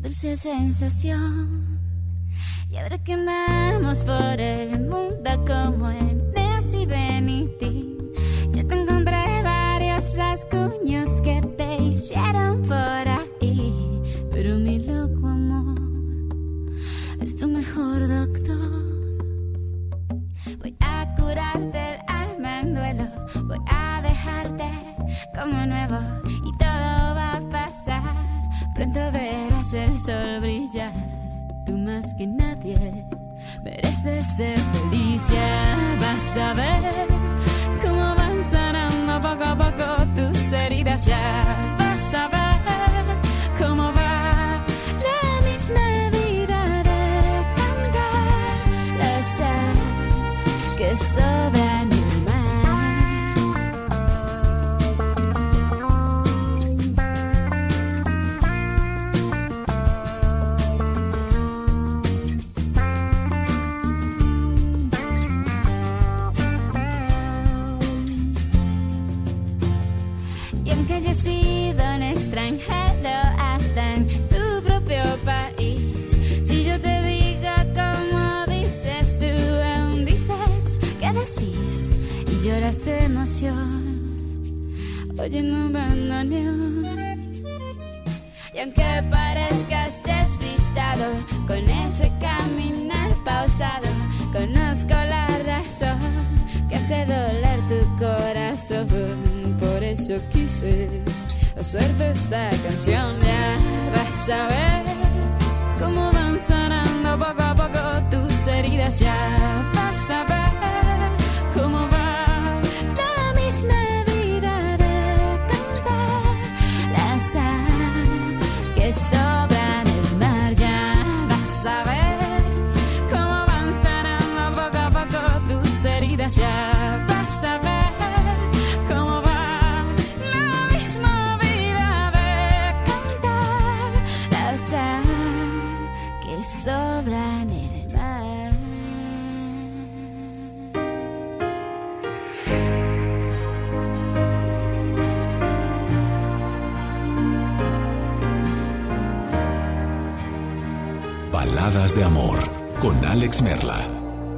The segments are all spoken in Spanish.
dulce sensación. Y ahora que andamos por el mundo como en y Benitín, yo te encontré varios rasguños que te hicieron por ahí. Pero mi loco amor es tu mejor doctor. Voy a curarte el alma en duelo. Voy a dejarte como nuevo Pronto verás el sol brillar. Tú más que nadie mereces ser feliz. Ya vas a ver cómo van sanando poco a poco tus heridas. Ya vas a ver cómo va la misma vida de cantar la sal que sobra y lloras de emoción, oyendo un bandoneón. Y aunque parezcas despistado con ese caminar pausado, conozco la razón que hace doler tu corazón. Por eso quise hacerte esta canción. Ya vas a ver cómo van sanando poco a poco tus heridas. Ya vas a ver De Amor con Alex Merla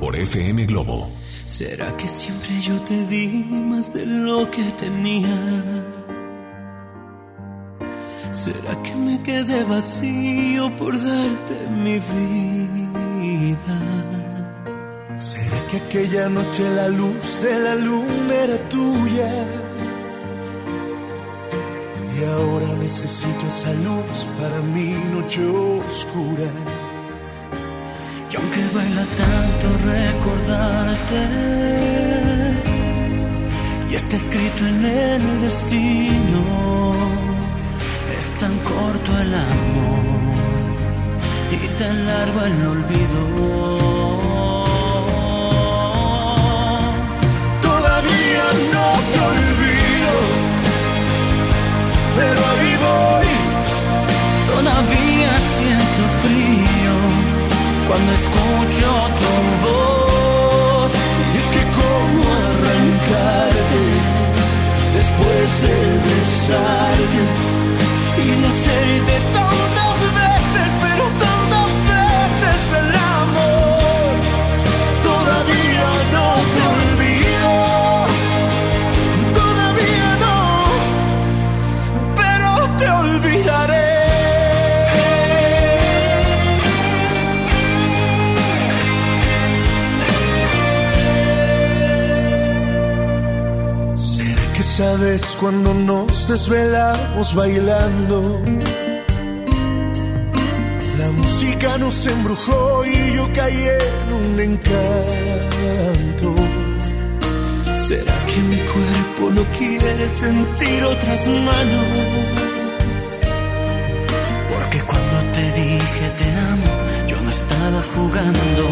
por FM Globo. ¿Será que siempre yo te di más de lo que tenía? ¿Será que me quedé vacío por darte mi vida? ¿Será que aquella noche la luz de la luna era tuya? Y ahora necesito esa luz para mi noche oscura. Y aunque baila tanto recordarte, y está escrito en el destino, es tan corto el amor y tan largo el olvido. Todavía no te olvido, pero ahí voy. Todavía cuando escucho tu voz. Y es que cómo arrancarte después de besarte y de hacerte tantas Esa vez cuando nos desvelamos bailando, la música nos embrujó y yo caí en un encanto. ¿Será que mi cuerpo no quiere sentir otras manos? Porque cuando te dije te amo, yo no estaba jugando.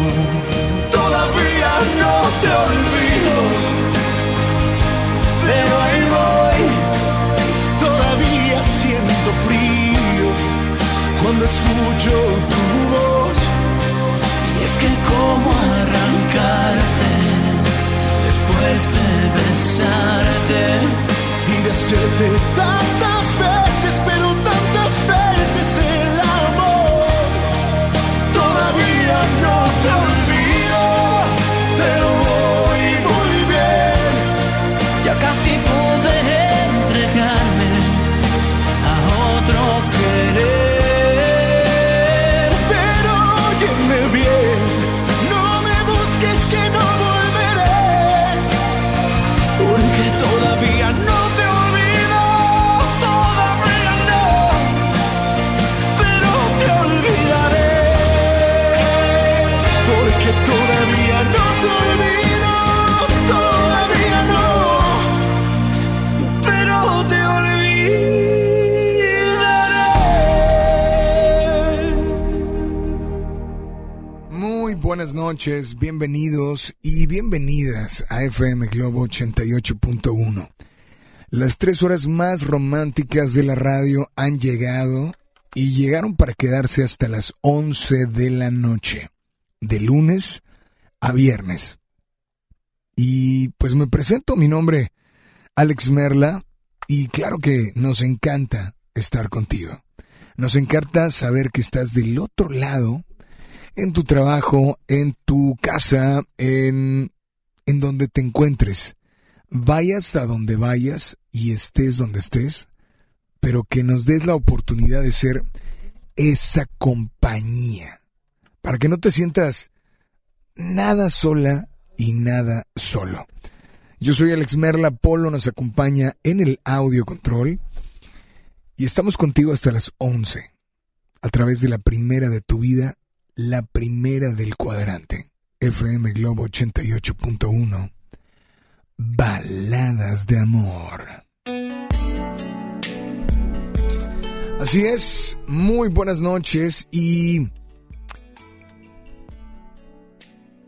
Todavía no te olvido, pero ahí voy. Todavía siento frío cuando escucho tu voz. Y es que cómo arrancarte después de besarte y de hacerte tantas buenas noches, bienvenidos y bienvenidas a FM Globo 88.1. Las tres horas más románticas de la radio han llegado y llegaron para quedarse hasta las 11 de la noche, de lunes a viernes. Y pues me presento, mi nombre, Alex Merla, y claro que nos encanta estar contigo. Nos encanta saber que estás del otro lado en tu trabajo, en tu casa, en, en donde te encuentres. Vayas a donde vayas y estés donde estés, pero que nos des la oportunidad de ser esa compañía, para que no te sientas nada sola y nada solo. Yo soy Alex Merla, Polo nos acompaña en el audio control y estamos contigo hasta las 11 a través de la primera de tu vida la primera del cuadrante. FM Globo 88.1. Baladas de amor. Así es, muy buenas noches y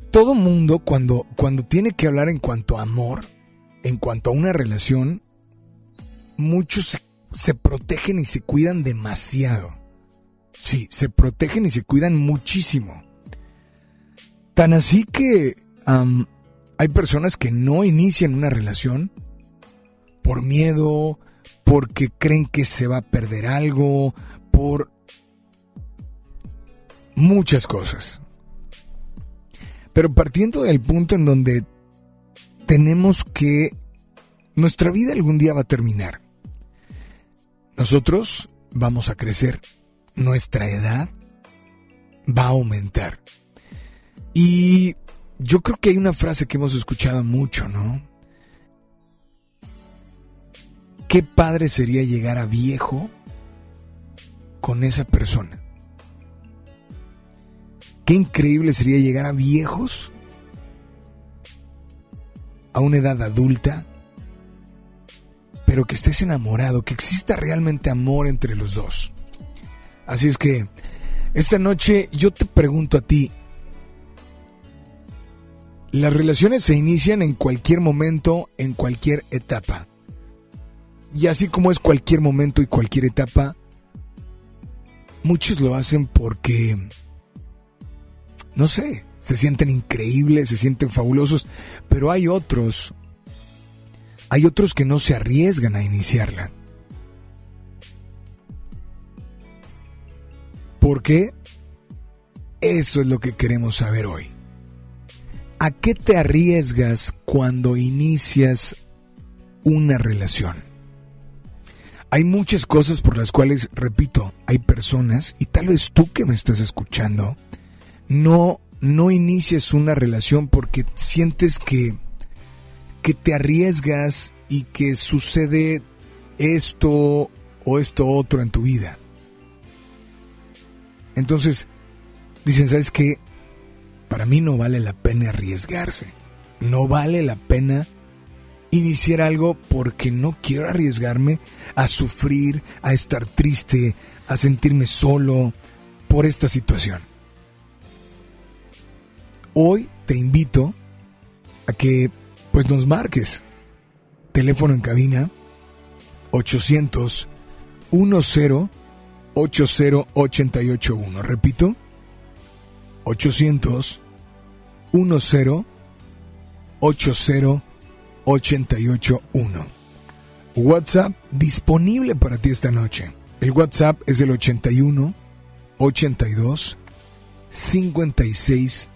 todo mundo cuando, cuando tiene que hablar en cuanto a amor, en cuanto a una relación, muchos se, se protegen y se cuidan demasiado. Sí, se protegen y se cuidan muchísimo. Tan así que hay personas que no inician una relación por miedo, porque creen que se va a perder algo, por muchas cosas. Pero partiendo del punto en donde tenemos que nuestra vida algún día va a terminar. Nosotros vamos a crecer nuestra edad va a aumentar. Y yo creo que hay una frase que hemos escuchado mucho, ¿no? Qué padre sería llegar a viejo con esa persona. Qué increíble sería llegar a viejos a una edad adulta, pero que estés enamorado, que exista realmente amor entre los dos. Así es que esta noche yo te pregunto a ti, las relaciones se inician en cualquier momento, en cualquier etapa. Y así como es cualquier momento y cualquier etapa, muchos lo hacen porque, no sé, se sienten increíbles, se sienten fabulosos, pero hay otros, hay otros que no se arriesgan a iniciarla. ¿Por qué? Eso es lo que queremos saber hoy. ¿A qué te arriesgas cuando inicias una relación? Hay muchas cosas por las cuales, repito, hay personas, y tal vez tú que me estás escuchando, no, no inicias una relación porque sientes que, que te arriesgas y que sucede esto o esto otro en tu vida. Entonces, dicen, ¿sabes qué? Para mí no vale la pena arriesgarse. No vale la pena iniciar algo porque no quiero arriesgarme a sufrir, a estar triste, a sentirme solo por esta situación. Hoy te invito a que pues nos marques. Teléfono en cabina 800 10 80881. Repito, 800 10 80881. WhatsApp disponible para ti esta noche. El WhatsApp es el 81 82 56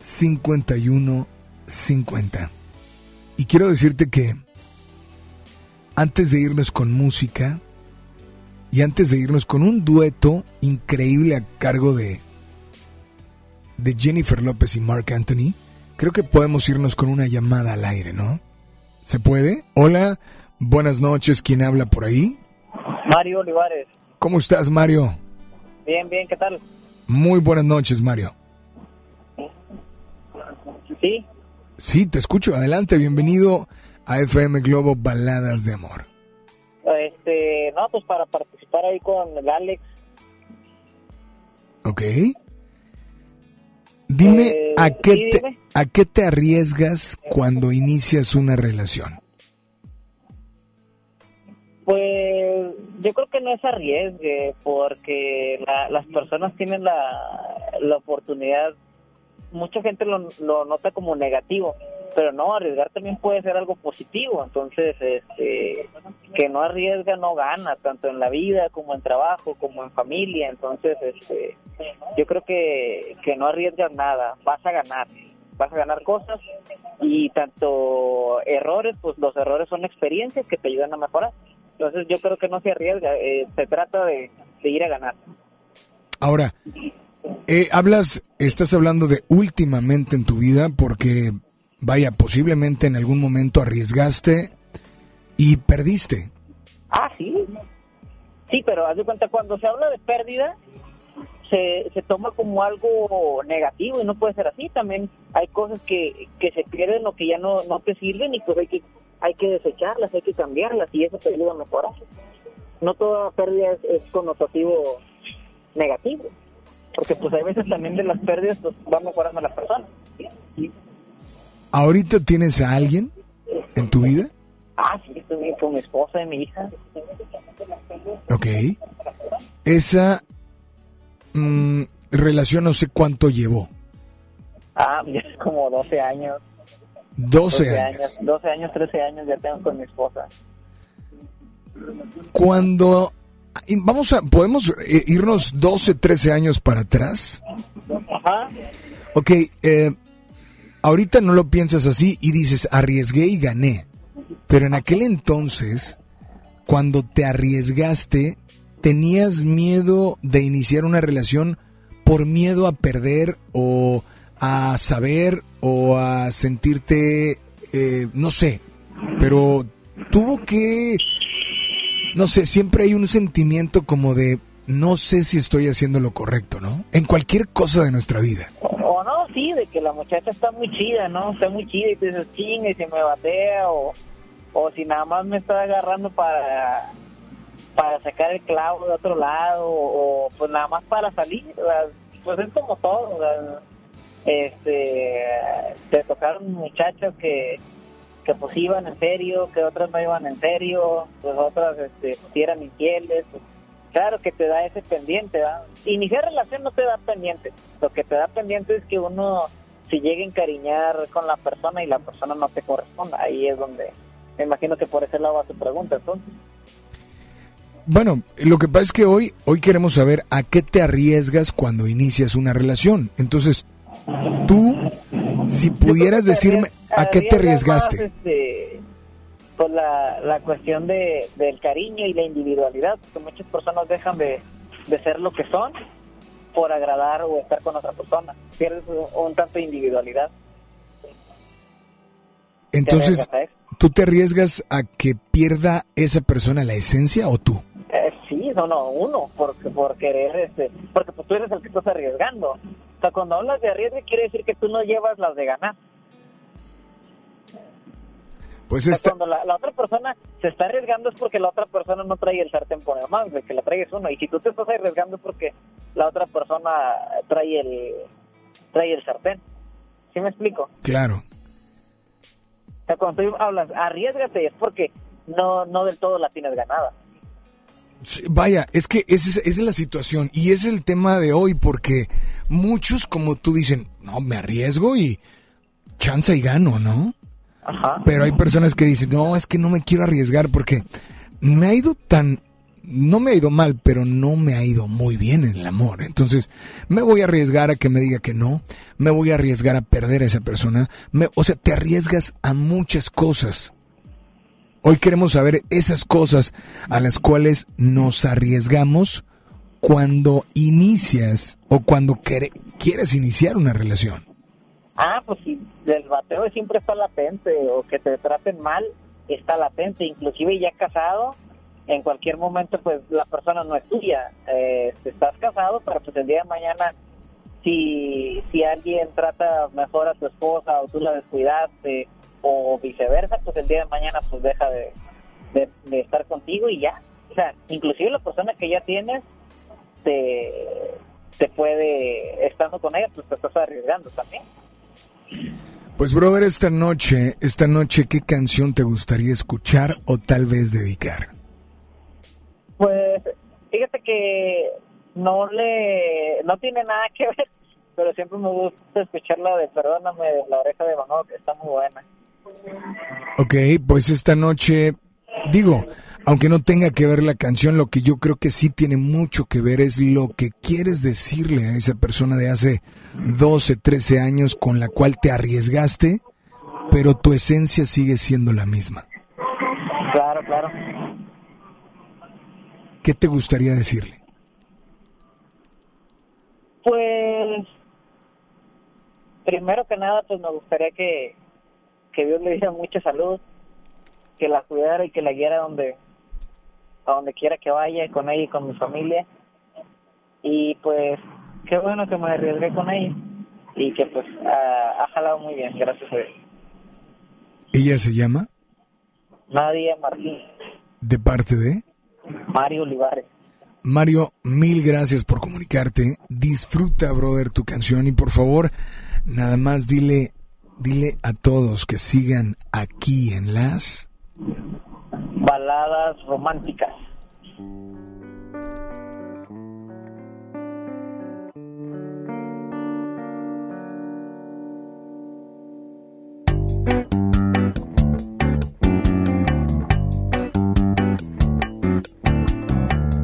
51 50. Y quiero decirte que antes de irnos con música y antes de irnos con un dueto increíble a cargo de de Jennifer López y Mark Anthony, creo que podemos irnos con una llamada al aire, ¿no? ¿Se puede? Hola, buenas noches, ¿quién habla por ahí? Mario Olivares. ¿Cómo estás, Mario? Bien, bien, ¿qué tal? Muy buenas noches, Mario. Sí. Sí, te escucho. Adelante, bienvenido a FM Globo Baladas de Amor. Este, no, pues para participar ahí con el Alex. Ok. Dime, Eh, ¿a, qué sí, te, dime. ¿a qué te arriesgas cuando inicias una relación? Pues yo creo que no es arriesgue, porque la- las personas tienen la, la oportunidad, mucha gente lo, lo nota como negativo, pero no, arriesgar también puede ser algo positivo, entonces este, que no arriesga no gana, tanto en la vida como en trabajo, como en familia, entonces este, yo creo que, que no arriesgas nada, vas a ganar, vas a ganar cosas y tanto errores, pues los errores son experiencias que te ayudan a mejorar. Entonces yo creo que no se arriesga, eh, se trata de, de ir a ganar. Ahora, eh, hablas, estás hablando de últimamente en tu vida porque, vaya, posiblemente en algún momento arriesgaste y perdiste. Ah, sí. Sí, pero haz de cuenta, cuando se habla de pérdida, se, se toma como algo negativo y no puede ser así. También hay cosas que, que se pierden o que ya no, no te sirven y pues hay que, hay que desecharlas, hay que cambiarlas y eso te ayuda a mejorar. No toda pérdida es, es connotativo negativo, porque pues hay veces también de las pérdidas pues va mejorando la persona. ¿Ahorita tienes a alguien en tu vida? Ah, sí, estoy con mi esposa y mi hija. Ok. Esa mm, relación no sé cuánto llevó. Ah, ya es como 12 años. 12 años. 12 años, 13 años ya tengo con mi esposa. Cuando... Vamos a... ¿Podemos eh, irnos 12, 13 años para atrás? Ajá. Ok, eh, ahorita no lo piensas así y dices, arriesgué y gané. Pero en aquel entonces, cuando te arriesgaste, ¿tenías miedo de iniciar una relación por miedo a perder o a saber o a sentirte, eh, no sé, pero tuvo que, no sé, siempre hay un sentimiento como de, no sé si estoy haciendo lo correcto, ¿no? En cualquier cosa de nuestra vida. O, no, sí, de que la muchacha está muy chida, ¿no? Está muy chida y tú dices, chinga, y se me batea, o, o si nada más me está agarrando para para sacar el clavo de otro lado, o, pues nada más para salir, ¿verdad? pues es como todo, ¿verdad? este, te tocaron muchachos que que pues iban en serio, que otras no iban en serio, pues otras este, pues, infieles, pues, claro que te da ese pendiente, ¿verdad? Iniciar relación no te da pendiente, lo que te da pendiente es que uno se llegue a encariñar con la persona y la persona no te corresponda, ahí es donde me imagino que por ese lado va tu pregunta, entonces. Bueno, lo que pasa es que hoy, hoy queremos saber a qué te arriesgas cuando inicias una relación. Entonces, tú, si pudieras decirme a qué te más, arriesgaste. este, pues la, la cuestión de, del cariño y la individualidad, porque muchas personas dejan de, de ser lo que son por agradar o estar con otra persona. Pierdes un, un tanto de individualidad. Entonces. ¿Tú te arriesgas a que pierda esa persona la esencia o tú? Eh, sí, no, no, uno, porque por querer, este, porque pues tú eres el que estás arriesgando. O sea, cuando hablas de arriesgue quiere decir que tú no llevas las de ganar. Pues O sea, esta, cuando la, la otra persona se está arriesgando es porque la otra persona no trae el sartén por el mango, que la trae es uno. Y si tú te estás arriesgando es porque la otra persona trae el, trae el sartén. ¿Sí me explico? claro. O sea, cuando tú hablas, arriesgate, es porque no, no del todo la tienes ganada. Vaya, es que esa es, esa es la situación y es el tema de hoy porque muchos como tú dicen, no, me arriesgo y chance y gano, ¿no? Pero hay personas que dicen, no, es que no me quiero arriesgar porque me ha ido tan, no me ha ido mal, pero no me ha ido muy bien en el amor. Entonces, me voy a arriesgar a que me diga que no, me voy a arriesgar a perder a esa persona. Me- o sea, te arriesgas a muchas cosas. Hoy queremos saber esas cosas a las cuales nos arriesgamos cuando inicias o cuando quieres iniciar una relación. Ah, pues si el bateo siempre está latente o que te traten mal está latente, inclusive ya casado, en cualquier momento pues la persona no es tuya, eh, estás casado, pero pues el día de mañana si, si alguien trata mejor a tu esposa o tú la descuidaste o viceversa, pues el día de mañana pues deja de, de, de estar contigo y ya. O sea, inclusive la persona que ya tienes te, te puede, estando con ella, pues te estás arriesgando también. Pues brother, esta noche, esta noche, ¿qué canción te gustaría escuchar o tal vez dedicar? Pues fíjate que no le no tiene nada que ver, pero siempre me gusta escuchar la de Perdóname de la oreja de Van Gogh, que está muy buena. Ok, pues esta noche, digo, aunque no tenga que ver la canción, lo que yo creo que sí tiene mucho que ver es lo que quieres decirle a esa persona de hace 12, 13 años con la cual te arriesgaste, pero tu esencia sigue siendo la misma. Claro, claro. ¿Qué te gustaría decirle? Pues primero que nada, pues me gustaría que, que Dios le diera mucha salud, que la cuidara y que la guiara donde a donde quiera que vaya con ella y con mi familia. Y pues qué bueno que me arriesgué con ella y que pues ha, ha jalado muy bien, gracias a Dios. ¿Ella se llama? Nadia Martín, ¿De parte de? Mario Olivares. Mario, mil gracias por comunicarte. Disfruta, brother, tu canción y por favor, nada más dile, dile a todos que sigan aquí en las... Baladas románticas.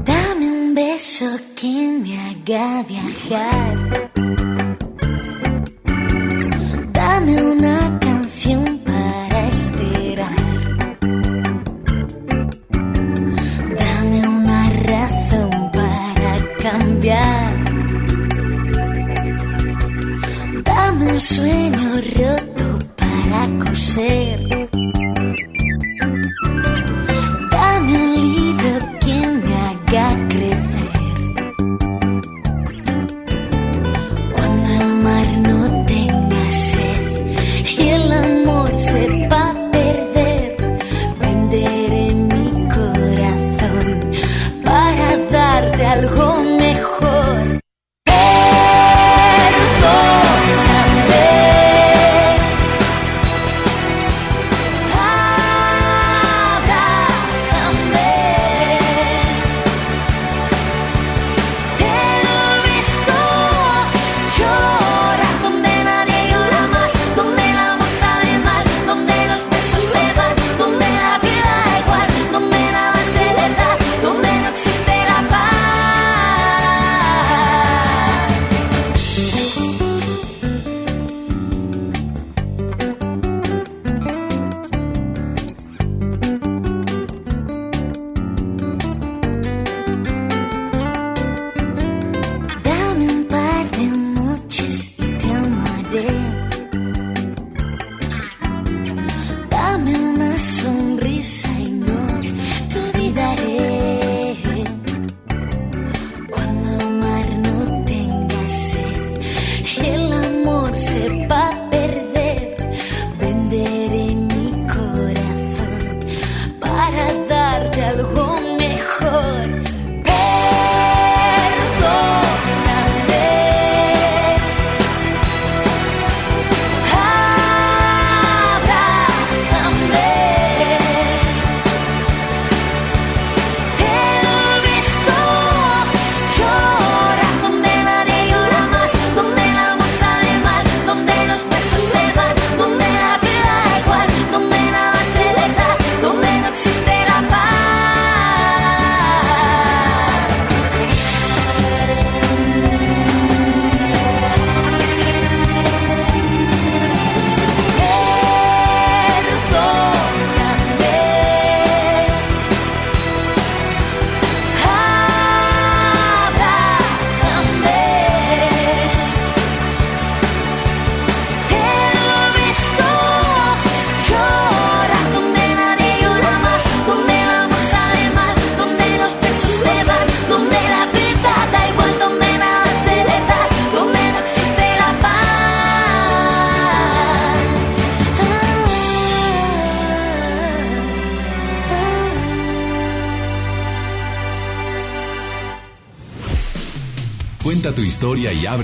Dame un beso que me haga viajar.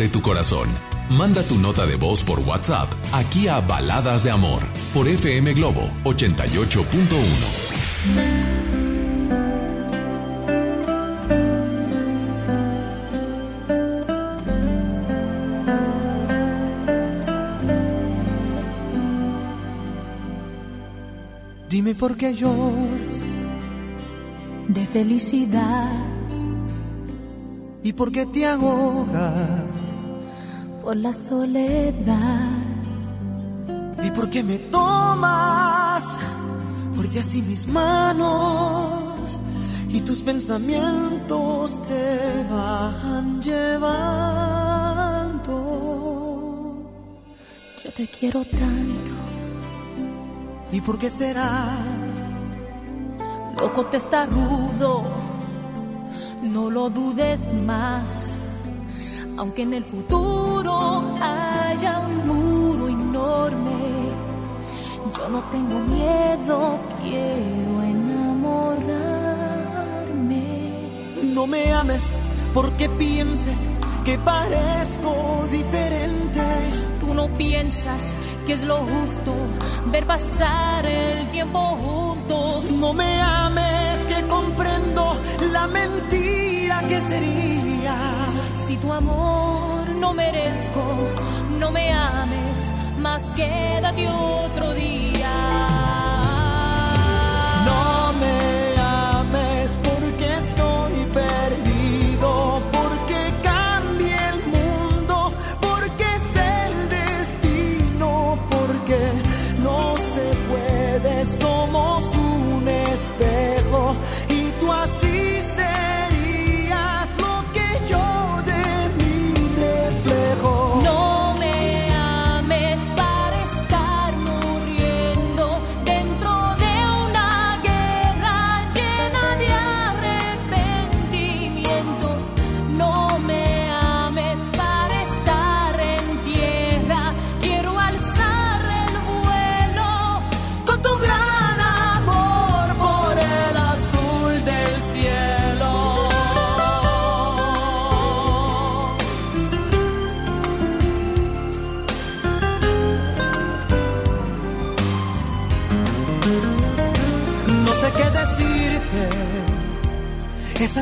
Abre tu corazón. Manda tu nota de voz por WhatsApp aquí a Baladas de Amor por FM Globo 88.1. Dime por qué lloras de felicidad y por qué te ahogas por la soledad y por qué me tomas fuerte así mis manos y tus pensamientos te van llevando. Yo te quiero tanto. ¿Y por qué será? Loco te está rudo, no lo dudes más. Aunque en el futuro haya un muro enorme, yo no tengo miedo, quiero enamorarme. No me ames porque pienses que parezco diferente. Tú no piensas que es lo justo ver pasar el tiempo juntos. No me ames que comprendo la mentira que sería. Tu amor no merezco, no me ames, más quédate otro día.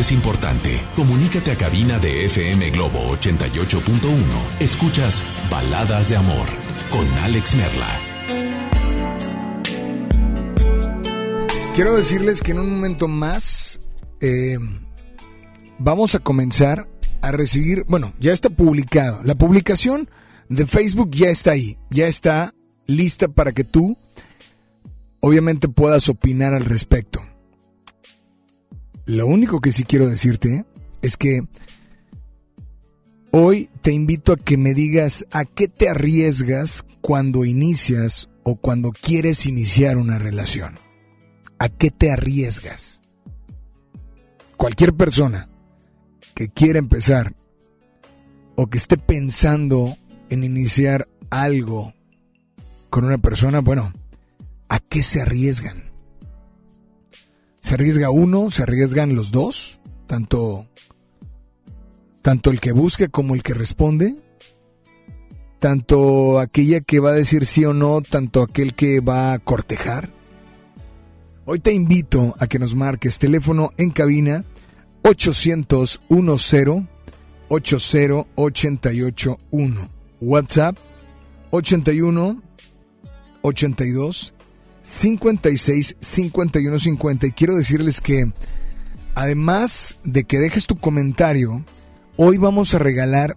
es importante. Comunícate a cabina de FM Globo 88.1. Escuchas Baladas de Amor con Alex Merla. Quiero decirles que en un momento más eh, vamos a comenzar a recibir, bueno, ya está publicado. La publicación de Facebook ya está ahí, ya está lista para que tú, obviamente, puedas opinar al respecto. Lo único que sí quiero decirte es que hoy te invito a que me digas a qué te arriesgas cuando inicias o cuando quieres iniciar una relación. ¿A qué te arriesgas? Cualquier persona que quiera empezar o que esté pensando en iniciar algo con una persona, bueno, ¿a qué se arriesgan? ¿Se arriesga uno? ¿Se arriesgan los dos? Tanto, tanto el que busca como el que responde. Tanto aquella que va a decir sí o no, tanto aquel que va a cortejar. Hoy te invito a que nos marques teléfono en cabina 800 10 80881. WhatsApp 81 82 56 51 50. Y quiero decirles que además de que dejes tu comentario, hoy vamos a regalar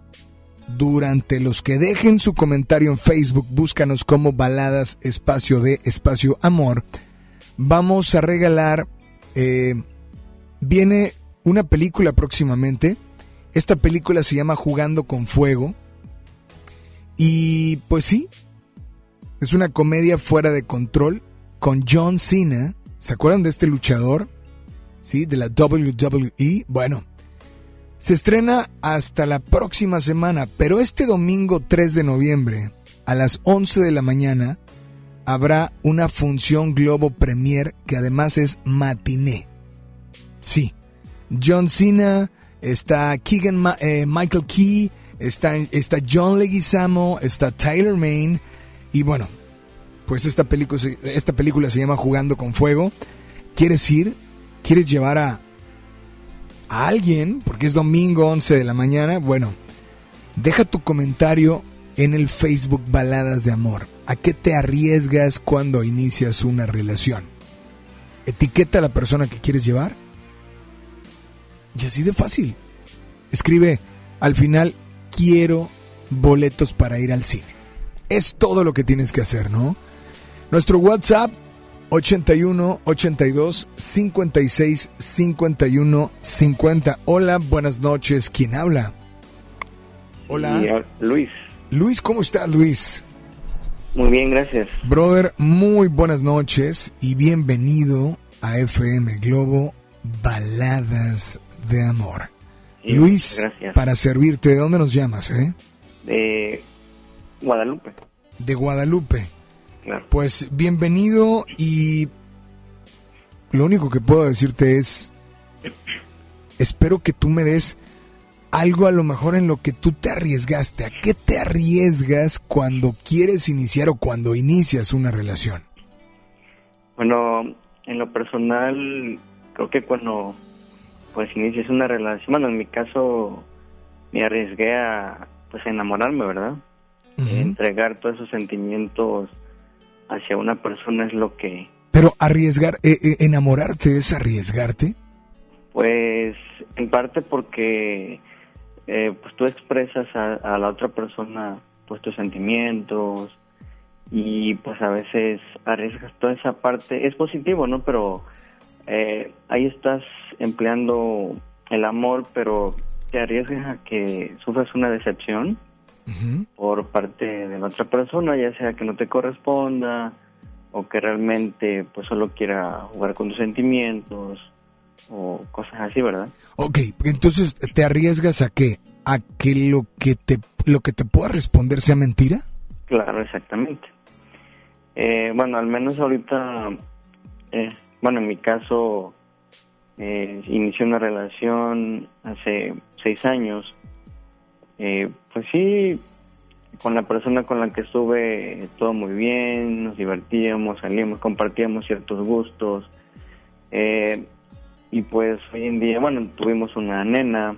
durante los que dejen su comentario en Facebook, búscanos como baladas espacio de espacio amor. Vamos a regalar, eh, viene una película próximamente. Esta película se llama Jugando con Fuego. Y pues sí, es una comedia fuera de control con John Cena. ¿Se acuerdan de este luchador? Sí, de la WWE. Bueno, se estrena hasta la próxima semana, pero este domingo 3 de noviembre, a las 11 de la mañana, habrá una función Globo Premier que además es matiné. Sí, John Cena, está eh, Michael Key, está, está John Leguizamo, está Tyler Main y bueno, pues esta película, se llama Jugando con Fuego. ¿Quieres ir? ¿Quieres llevar a, a alguien? Porque es domingo 11 de la mañana. Bueno, deja tu comentario en el Facebook Baladas de Amor. ¿A qué te arriesgas cuando inicias una relación? Etiqueta a la persona que quieres llevar y así de fácil. Escribe al final, quiero boletos para ir al cine. Es todo lo que tienes que hacer, ¿no? Nuestro WhatsApp 81 82 56 51 50. Hola, buenas noches. ¿Quién habla? Hola. Luis. Luis, ¿cómo estás, Luis? Muy bien, gracias. Brother, muy buenas noches y bienvenido a FM Globo Baladas de amor. Luis, para servirte, ¿de dónde nos llamas, eh? De Guadalupe. De Guadalupe. Pues bienvenido y lo único que puedo decirte es, espero que tú me des algo a lo mejor en lo que tú te arriesgaste. ¿A qué te arriesgas cuando quieres iniciar o cuando inicias una relación? Bueno, en lo personal, creo que cuando pues inicias una relación, bueno, en mi caso me arriesgué a pues enamorarme, ¿verdad? Entregar todos esos sentimientos hacia una persona es lo que... Pero arriesgar, eh, eh, enamorarte es arriesgarte. Pues en parte porque eh, pues tú expresas a, la otra persona pues tus sentimientos y pues a veces arriesgas toda esa parte. Es positivo, ¿no? Pero eh, ahí estás empleando el amor, pero te arriesgas a que sufras una decepción por parte de la otra persona, ya sea que no te corresponda o que realmente pues solo quiera jugar con tus sentimientos o cosas así, ¿verdad? Ok, entonces te arriesgas a qué? ¿A que lo que te, lo que te pueda responder sea mentira? Claro, exactamente. Eh, bueno, al menos ahorita eh, bueno, en mi caso, eh, inicié una relación hace seis años. Eh, pues sí, con la persona con la que estuve todo muy bien, nos divertíamos, salíamos, compartíamos ciertos gustos. Eh, y pues hoy en día, bueno, tuvimos una nena,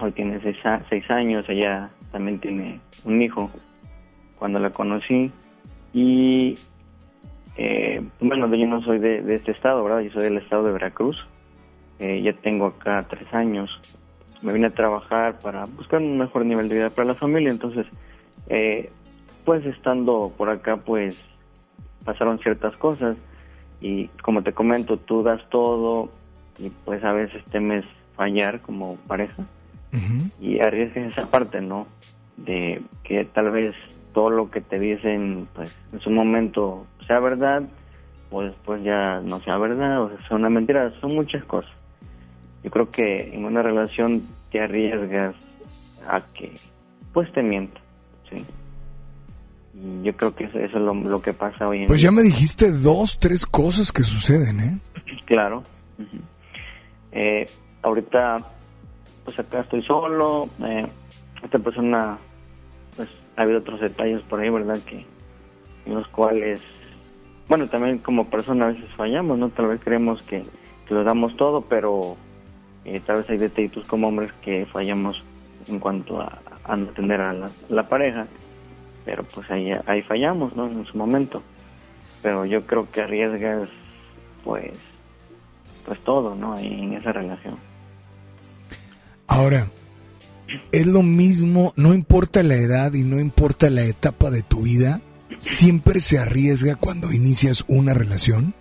hoy tiene seis, seis años, ella también tiene un hijo cuando la conocí. Y eh, bueno, yo no soy de, este estado, ¿verdad? Yo soy del estado de Veracruz. Eh, ya tengo acá tres años. Me vine a trabajar para buscar un mejor nivel de vida para la familia. Entonces, eh, después estando por acá pues pasaron ciertas cosas y como te comento, tú das todo y pues a veces temes fallar como pareja y arriesgas esa parte, ¿no? De que tal vez todo lo que te dicen pues en su momento sea verdad o después ya no sea verdad o sea una mentira, son muchas cosas. Yo creo que en una relación te arriesgas a que pues te mienta, ¿sí? Y yo creo que eso, es lo, que pasa hoy en Pues ya me dijiste dos, tres cosas que suceden, ¿eh? Claro. eh, ahorita, pues acá estoy solo. Eh, esta persona, pues ha habido otros detalles por ahí, ¿verdad? Que en los cuales, bueno, también como persona a veces fallamos, ¿no? Tal vez creemos que, lo damos todo, pero eh, tal vez hay detallitos como hombres que fallamos en cuanto a, a no atender a la, pareja, pero pues ahí, ahí fallamos, ¿no? En su momento. Pero yo creo que arriesgas, pues, pues todo, ¿no? Ahí en esa relación. Ahora, es lo mismo, no importa la edad y no importa la etapa de tu vida, siempre se arriesga cuando inicias una relación.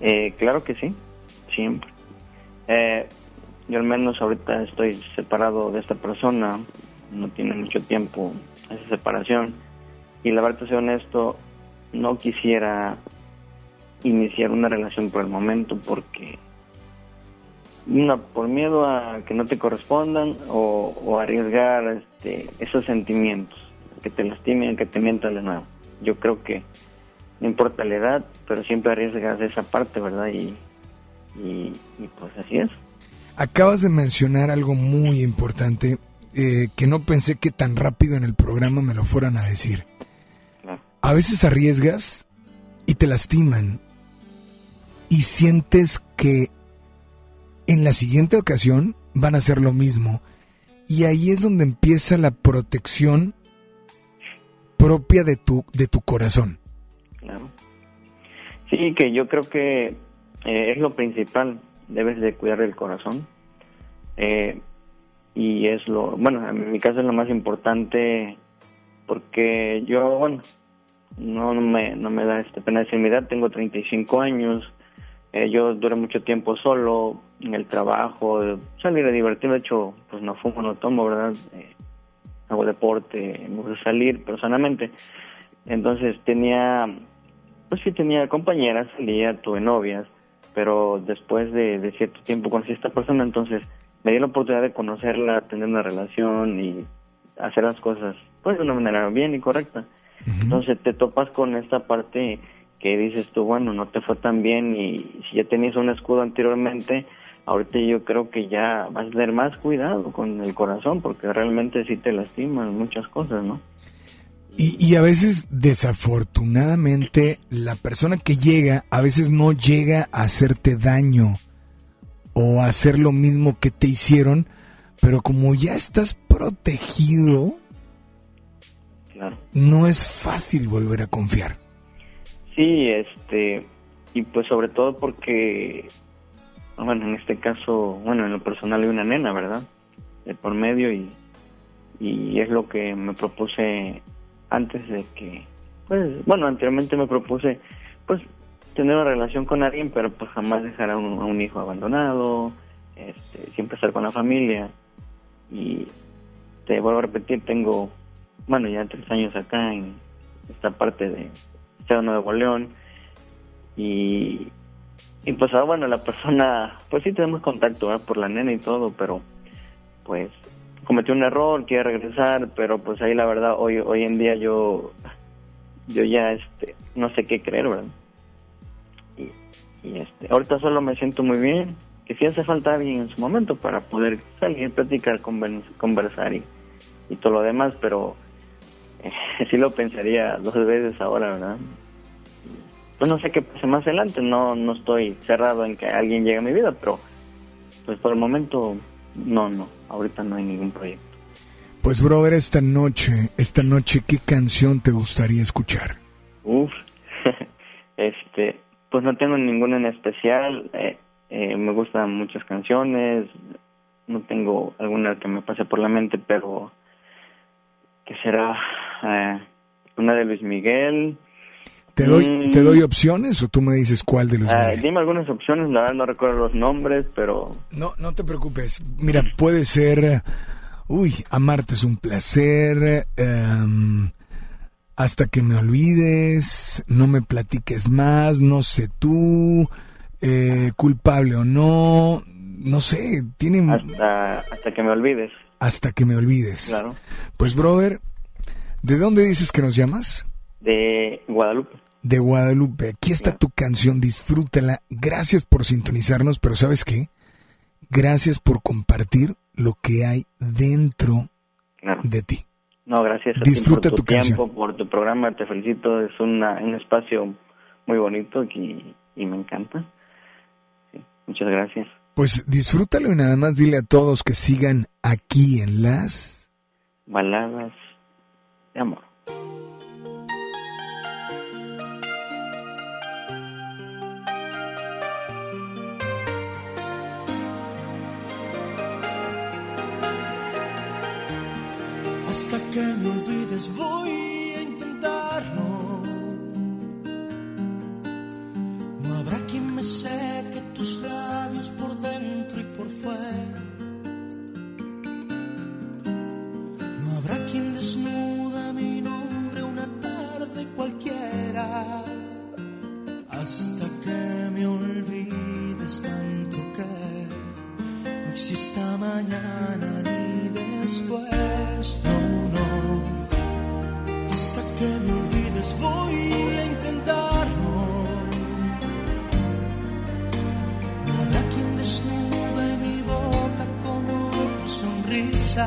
Eh, claro que sí, siempre. Eh, yo al menos ahorita estoy separado de esta persona, no tiene mucho tiempo esa separación y la verdad, ser honesto, no quisiera iniciar una relación por el momento porque una por miedo a que no te correspondan o, arriesgar este, esos sentimientos que te lastimen, que te mientan de nuevo. Yo creo que no importa la edad, pero siempre arriesgas esa parte, ¿verdad? Y, y pues así es. Acabas de mencionar algo muy importante eh, que no pensé que tan rápido en el programa me lo fueran a decir. A veces arriesgas y te lastiman y sientes que en la siguiente ocasión van a hacer lo mismo. Y ahí es donde empieza la protección propia de tu, de tu corazón. Claro. Sí, que yo creo que eh, es lo principal debes de cuidar el corazón. Eh, y es lo, bueno, en mi caso es lo más importante porque yo, bueno, no, me, no me da este pena decir mi edad, tengo 35 años, eh, yo duré mucho tiempo solo en el trabajo, salir a divertirme, de hecho, pues no fumo, no tomo, ¿verdad? Eh, hago deporte, me gusta salir personalmente. Entonces tenía, pues sí tenía compañeras, salía, tuve novias, pero después de, cierto tiempo conocí a esta persona, entonces me di la oportunidad de conocerla, tener una relación y hacer las cosas pues de una manera bien y correcta. Entonces te topas con esta parte que dices tú, bueno, no te fue tan bien y si ya tenías un escudo anteriormente, ahorita yo creo que ya vas a tener más cuidado con el corazón porque realmente sí te lastiman muchas cosas, ¿no? Y, a veces, desafortunadamente, la persona que llega a veces no llega a hacerte daño o a hacer lo mismo que te hicieron, pero como ya estás protegido, no es fácil volver a confiar. Sí, este, y pues sobre todo porque, bueno, en este caso, bueno, en lo personal hay una nena, ¿verdad? De por medio y, y es lo que me propuse antes de que, pues, bueno, anteriormente me propuse, pues, tener una relación con alguien, pero pues jamás dejar a un, hijo abandonado, este, siempre estar con la familia. Y te vuelvo a repetir, tengo, bueno, ya tres años acá en esta parte de Estado Nuevo León. Y, y pues ahora, bueno, la persona, pues sí tenemos contacto por la nena y todo, pero pues cometió un error, quiere regresar, pero pues ahí la verdad hoy hoy en día yo yo ya este no sé qué creer, ¿verdad? Y, este ahorita solo me siento muy bien, que si hace falta alguien en su momento para poder salir, platicar, conversar y, y todo lo demás, pero eh, sí lo pensaría dos veces ahora, ¿verdad? Pues no sé qué pase más adelante, no no estoy cerrado en que alguien llegue a mi vida, pero pues por el momento no, no, ahorita no hay ningún proyecto. Pues brother, esta noche, esta noche, ¿qué canción te gustaría escuchar? Uf, este, pues no tengo ninguna en especial, eh, eh, me gustan muchas canciones, no tengo alguna que me pase por la mente, pero que será, eh, una de Luis Miguel. ¿Te doy, Mm. ¿Te doy opciones o tú me dices cuál de los Ah, dime algunas opciones, la verdad no recuerdo los nombres, pero No, no te preocupes. Mira, puede ser, uy, amarte es un placer, em, hasta que me olvides, no me platiques más, no sé tú, eh, culpable o no, no sé, tiene hasta, hasta que me olvides, hasta que me olvides. claro. Pues, brother, ¿de dónde dices que nos llamas? De Guadalupe. De Guadalupe. Aquí está tu canción, disfrútala. Gracias por sintonizarnos, pero ¿sabes qué? Gracias por compartir lo que hay dentro Claro. de ti. No, gracias a ti Disfruta por tu, tu canción. tiempo, por tu programa, te felicito, es una, un espacio muy bonito y, y me encanta. Sí, muchas gracias. Pues disfrútalo y nada más dile a todos que sigan aquí en las... Baladas de amor. Hasta que me olvides voy a intentarlo. No habrá quien me seque tus labios por dentro y por fuera. No habrá quien desnuda mi nombre una tarde cualquiera. Hasta que me olvides tanto no exista mañana ni después. No, no. Hasta que me olvides voy a intentarlo. No habrá quien desnude mi boca como tu sonrisa.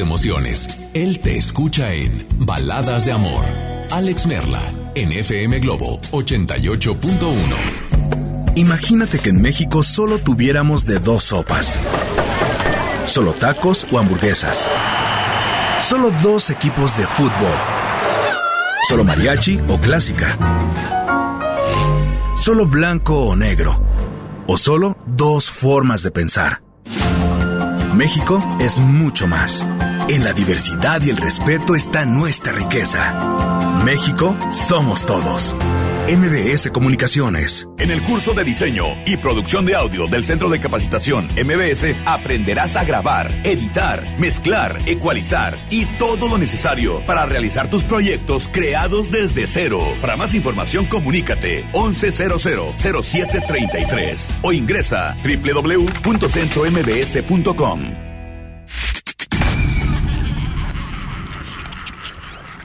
Emociones. Él te escucha en Baladas de Amor. Alex Merla, en FM Globo 88.1. Imagínate que en México solo tuviéramos de dos sopas. Solo tacos o hamburguesas. Solo dos equipos de fútbol. Solo mariachi o clásica. Solo blanco o negro. O solo dos formas de pensar. México es mucho más. En la diversidad y el respeto está nuestra riqueza. México somos todos. MBS Comunicaciones. En el curso de diseño y producción de audio del Centro de Capacitación MBS aprenderás a grabar, editar, mezclar, ecualizar y todo lo necesario para realizar tus proyectos creados desde cero. Para más información comunícate 11000733 o ingresa www.centrombs.com.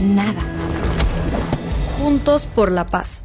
Nada. Juntos por la paz.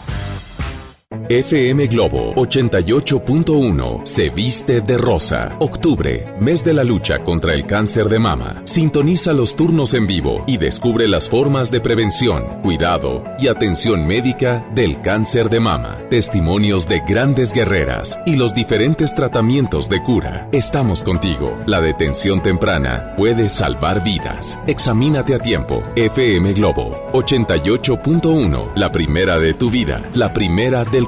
FM Globo 88.1 se viste de rosa. Octubre, mes de la lucha contra el cáncer de mama. Sintoniza los turnos en vivo y descubre las formas de prevención, cuidado y atención médica del cáncer de mama. Testimonios de grandes guerreras y los diferentes tratamientos de cura. Estamos contigo. La detención temprana puede salvar vidas. Examínate a tiempo. FM Globo 88.1, la primera de tu vida, la primera del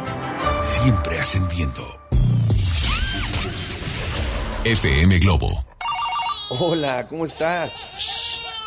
siempre ascendiendo. FM Globo. Hola, ¿cómo estás?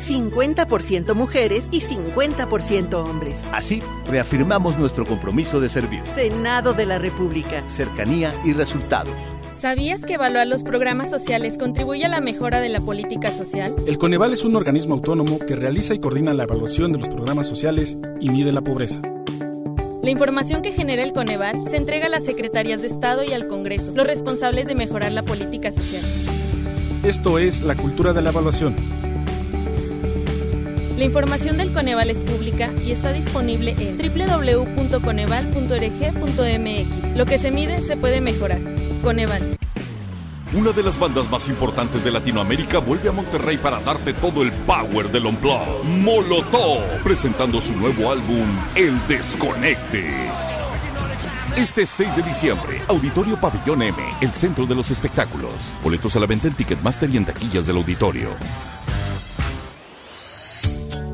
50% mujeres y 50% hombres. Así, reafirmamos nuestro compromiso de servir. Senado de la República. Cercanía y resultados. ¿Sabías que evaluar los programas sociales contribuye a la mejora de la política social? El Coneval es un organismo autónomo que realiza y coordina la evaluación de los programas sociales y mide la pobreza. La información que genera el Coneval se entrega a las secretarías de Estado y al Congreso, los responsables de mejorar la política social. Esto es la cultura de la evaluación. La información del Coneval es pública y está disponible en www.coneval.org.mx. Lo que se mide se puede mejorar. Coneval. Una de las bandas más importantes de Latinoamérica vuelve a Monterrey para darte todo el power del Unplugged. Molotov, presentando su nuevo álbum, El Desconecte. Este 6 de diciembre, Auditorio Pabellón M, el centro de los espectáculos. Boletos a la venta en Ticketmaster y en taquillas del auditorio.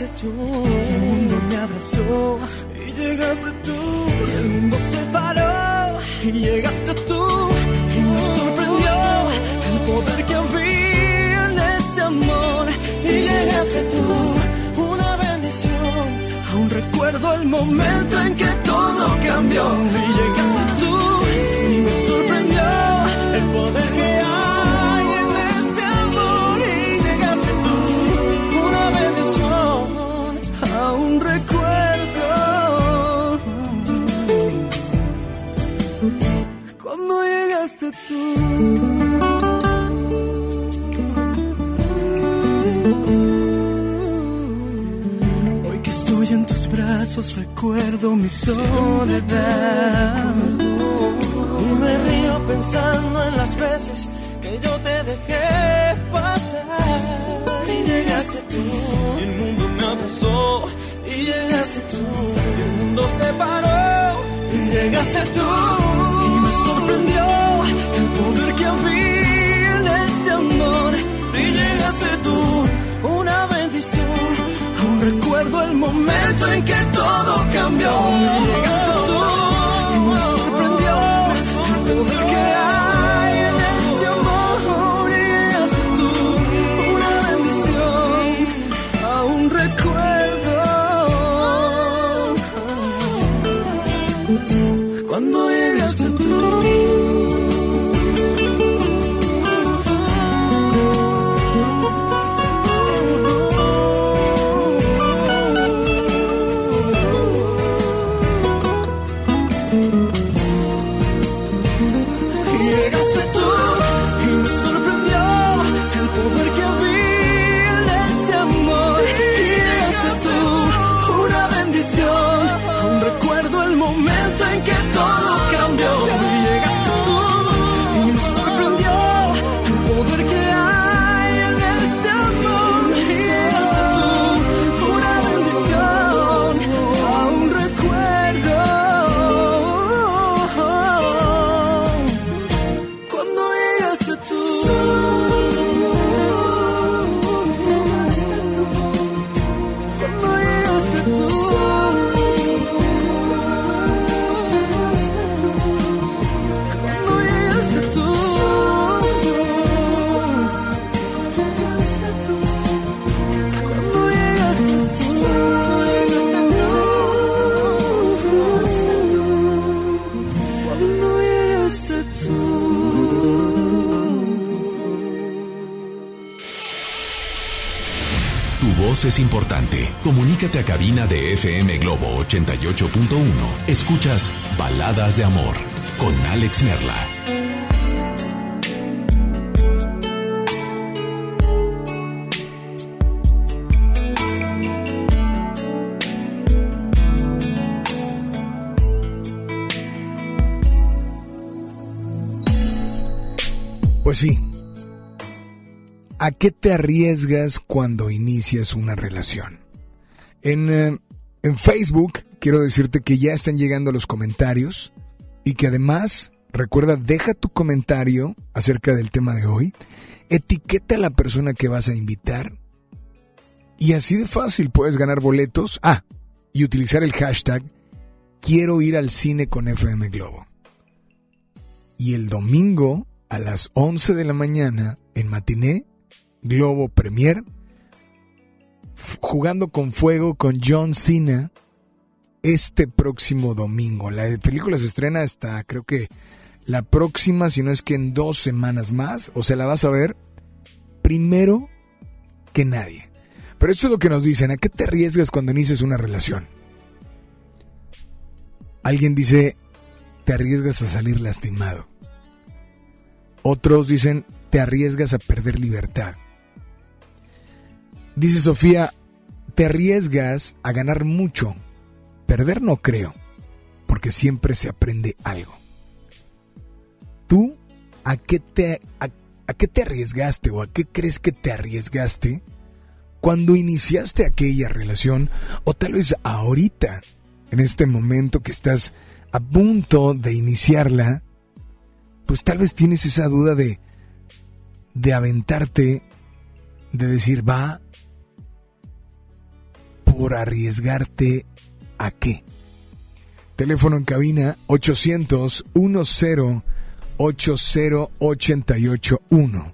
llegaste mi soledad. Y me río pensando en las veces que yo te dejé pasar. Y llegaste tú. Y el mundo me abrazó. Y llegaste tú. Y el mundo se paró. Y llegaste tú. Y me sorprendió el poder que había en este amor. Y llegaste tú. Una bendición. Aún recuerdo el momento en que de FM Globo 88.1. Escuchas Baladas de Amor con Alex Merla. Pues sí. ¿A qué te arriesgas cuando inicias una relación? En, eh, en Facebook quiero decirte que ya están llegando los comentarios y que además, recuerda, deja tu comentario acerca del tema de hoy, etiqueta a la persona que vas a invitar y así de fácil puedes ganar boletos. Ah, y utilizar el hashtag quiero ir al cine con FM Globo. Y el domingo a las 11 de la mañana en Matiné, Globo Premier, jugando con fuego con John Cena este próximo domingo. La película se estrena hasta creo que la próxima, si no es que en dos semanas más, o sea, la vas a ver primero que nadie. Pero esto es lo que nos dicen, ¿a qué te arriesgas cuando inicias una relación? Alguien dice, te arriesgas a salir lastimado. Otros dicen, te arriesgas a perder libertad. Dice Sofía, te arriesgas a ganar mucho. Perder no creo, porque siempre se aprende algo. ¿Tú a qué te, a, qué te arriesgaste o a qué crees que te arriesgaste cuando iniciaste aquella relación o tal vez ahorita, en este momento que estás a punto de iniciarla, pues tal vez tienes esa duda de, de aventarte, de decir, va, por arriesgarte a qué. Teléfono en cabina 800 10 80 881.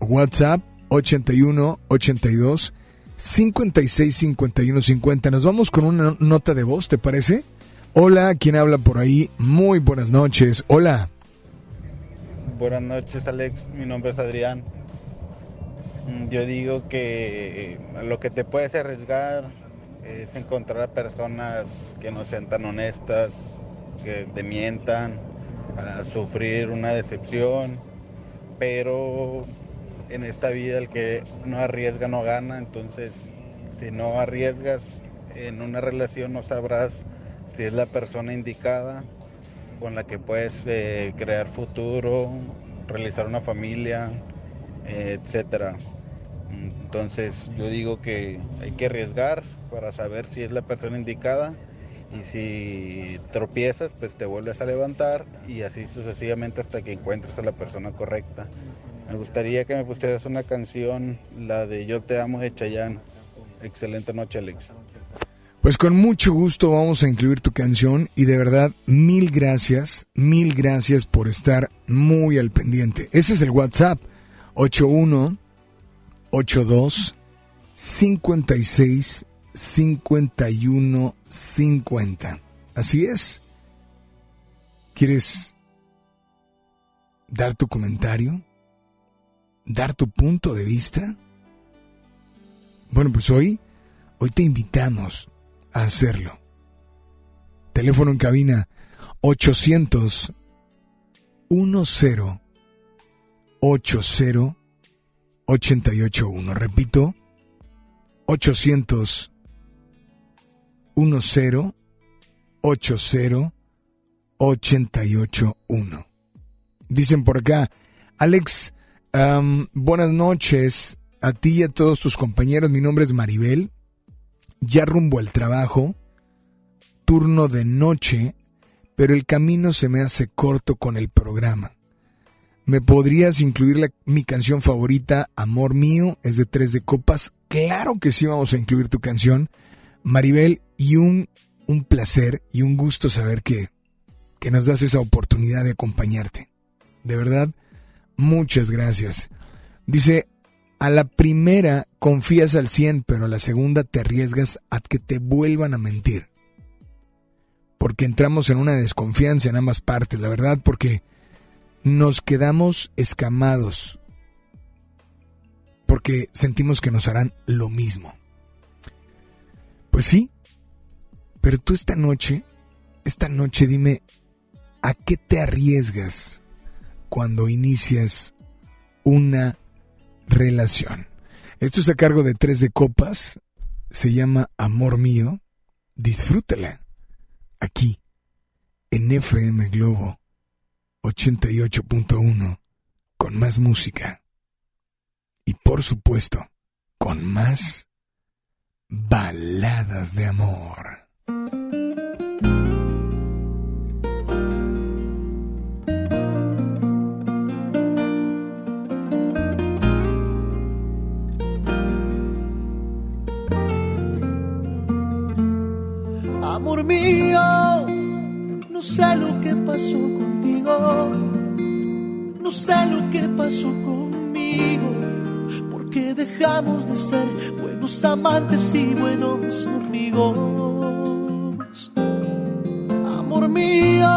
WhatsApp 81 82 56 51 50. Nos vamos con una nota de voz, ¿te parece? Hola, ¿quién habla por ahí? Muy buenas noches. Hola. Buenas noches Alex, mi nombre es Adrián. Mm, yo digo que lo que te puedes arriesgar es encontrar a personas que no sean tan honestas, que te mientan, a sufrir una decepción, pero en esta vida el que no arriesga no gana, entonces si no arriesgas en una relación no sabrás si es la persona indicada con la que puedes eh, crear futuro, realizar una familia, eh, etcétera. Entonces yo digo que hay que arriesgar para saber si es la persona indicada y si tropiezas pues te vuelves a levantar y así sucesivamente hasta que encuentres a la persona correcta. Me gustaría que me pusieras una canción, la de Yo te amo de. Excelente noche Alex. Pues con mucho gusto vamos a incluir tu canción y de verdad mil gracias, mil gracias por estar muy al pendiente. Ese es el WhatsApp 81 82 56 51 50. Así es. ¿Quieres dar tu comentario? ¿Dar tu punto de vista? Bueno, pues hoy, hoy te invitamos hacerlo. Teléfono en cabina 800 10 80 881. Repito, 800 10 80 881. Dicen por acá, Alex, buenas noches a ti y a todos tus compañeros. Mi nombre es Maribel ya rumbo al trabajo, turno de noche, pero el camino se me hace corto con el programa. ¿Me podrías incluir mi canción favorita, Amor Mío? Es de Tres de Copas. Claro que sí vamos a incluir tu canción, Maribel, y un, un placer y un gusto saber que, que nos das esa oportunidad de acompañarte. De verdad, muchas gracias. Dice, a la primera confías al 100, pero a la segunda te arriesgas a que te vuelvan a mentir. Porque entramos en una desconfianza en ambas partes, la verdad, porque nos quedamos escamados. Porque sentimos que nos harán lo mismo. Pues sí, pero tú esta noche, esta noche dime, ¿a qué te arriesgas cuando inicias una relación? Esto es a cargo de Tres de Copas, se llama Amor Mío, disfrútala aquí en FM Globo 88.1 con más música y por supuesto con más baladas de amor. Amor mío, no sé lo que pasó no sé lo que pasó conmigo, porque dejamos de ser buenos amantes y buenos amigos. Amor mío,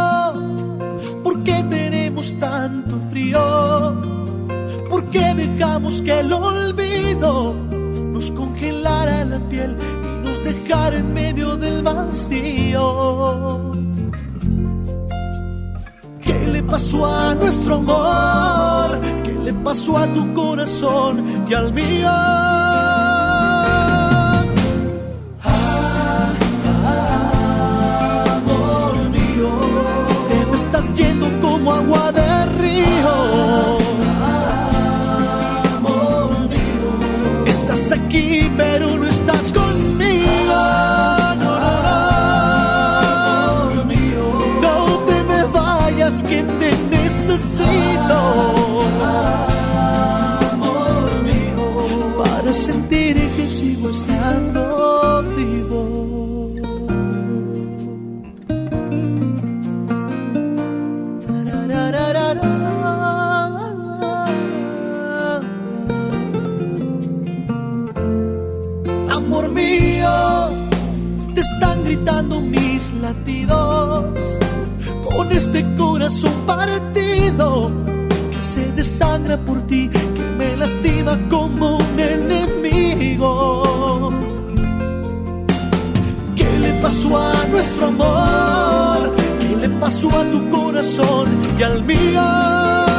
¿por qué tenemos tanto frío? ¿Por qué dejamos que el olvido nos congelara la piel y nos dejara en medio del vacío? ¿Qué le pasó a nuestro amor? ¿Qué le pasó a tu corazón y al mío? Amor mío, te me estás yendo como agua de río. Amor mío, estás aquí pero no que te necesito. Amor mío, para sentir que sigo estando este corazón partido que se desangra por ti, que me lastima como un enemigo. ¿Qué le pasó a nuestro amor? ¿Qué le pasó a tu corazón y al mío?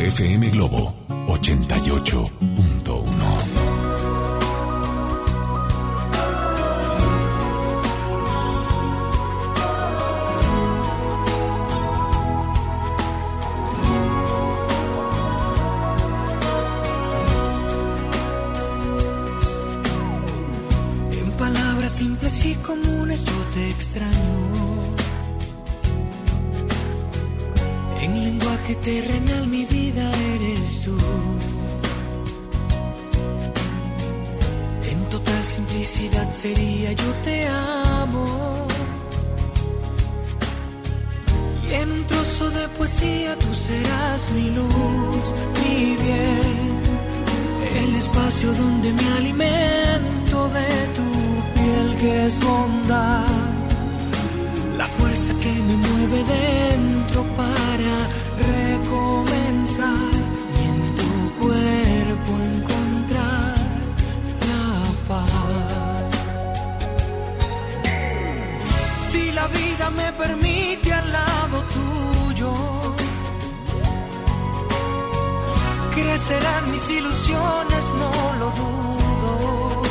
FM Globo 88.1. de poesía tú serás mi luz, mi bien. El espacio donde me alimento de tu piel que es bondad. La fuerza que me mueve dentro para recomenzar crecerán mis ilusiones, no lo dudo.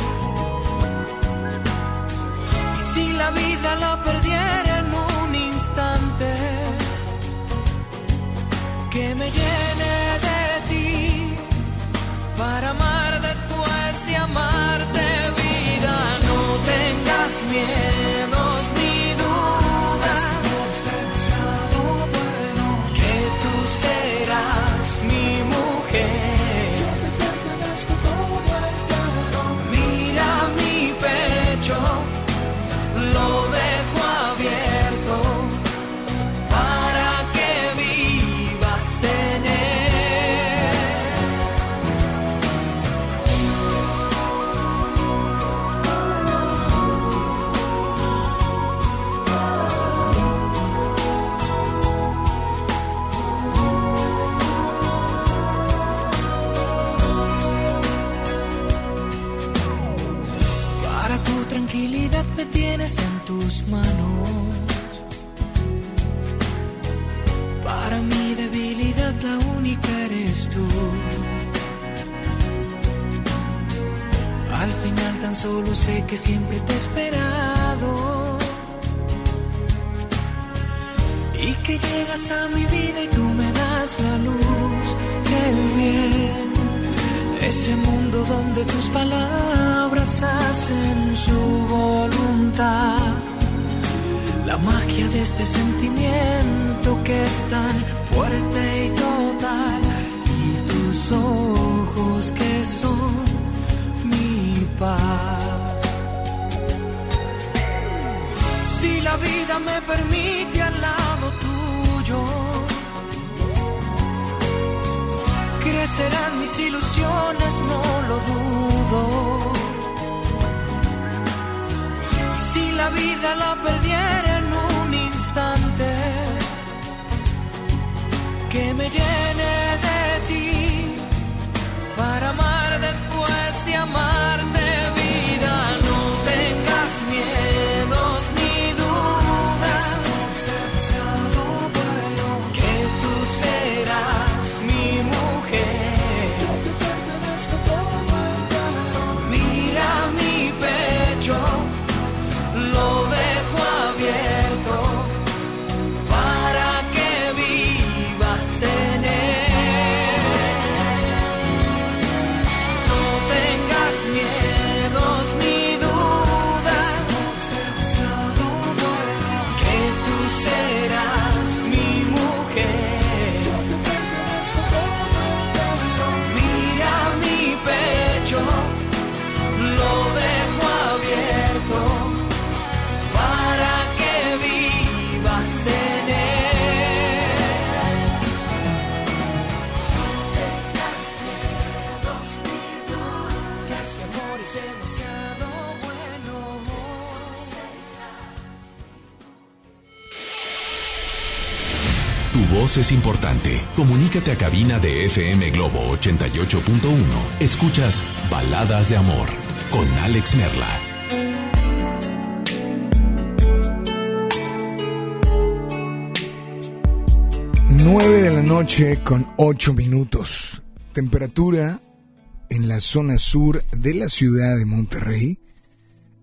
Y si la vida la perdiera en un instante, que me llene que siempre te he esperado. Y que llegas a mi vida y tú me das la luz, el bien. Ese mundo donde tus palabras hacen su voluntad. La magia de este sentimiento que es tan fuerte y total. Y tus ojos que son mi paz. La vida me permite al lado tuyo crecerán mis ilusiones, no lo dudo. Y si la vida la perdiera en un instante, que me llene de ti para amar después de amarte es importante. Comunícate a cabina de FM Globo 88.1. Escuchas Baladas de Amor con Alex Merla. 9 de la noche con 8 minutos. Temperatura en la zona sur de la ciudad de Monterrey.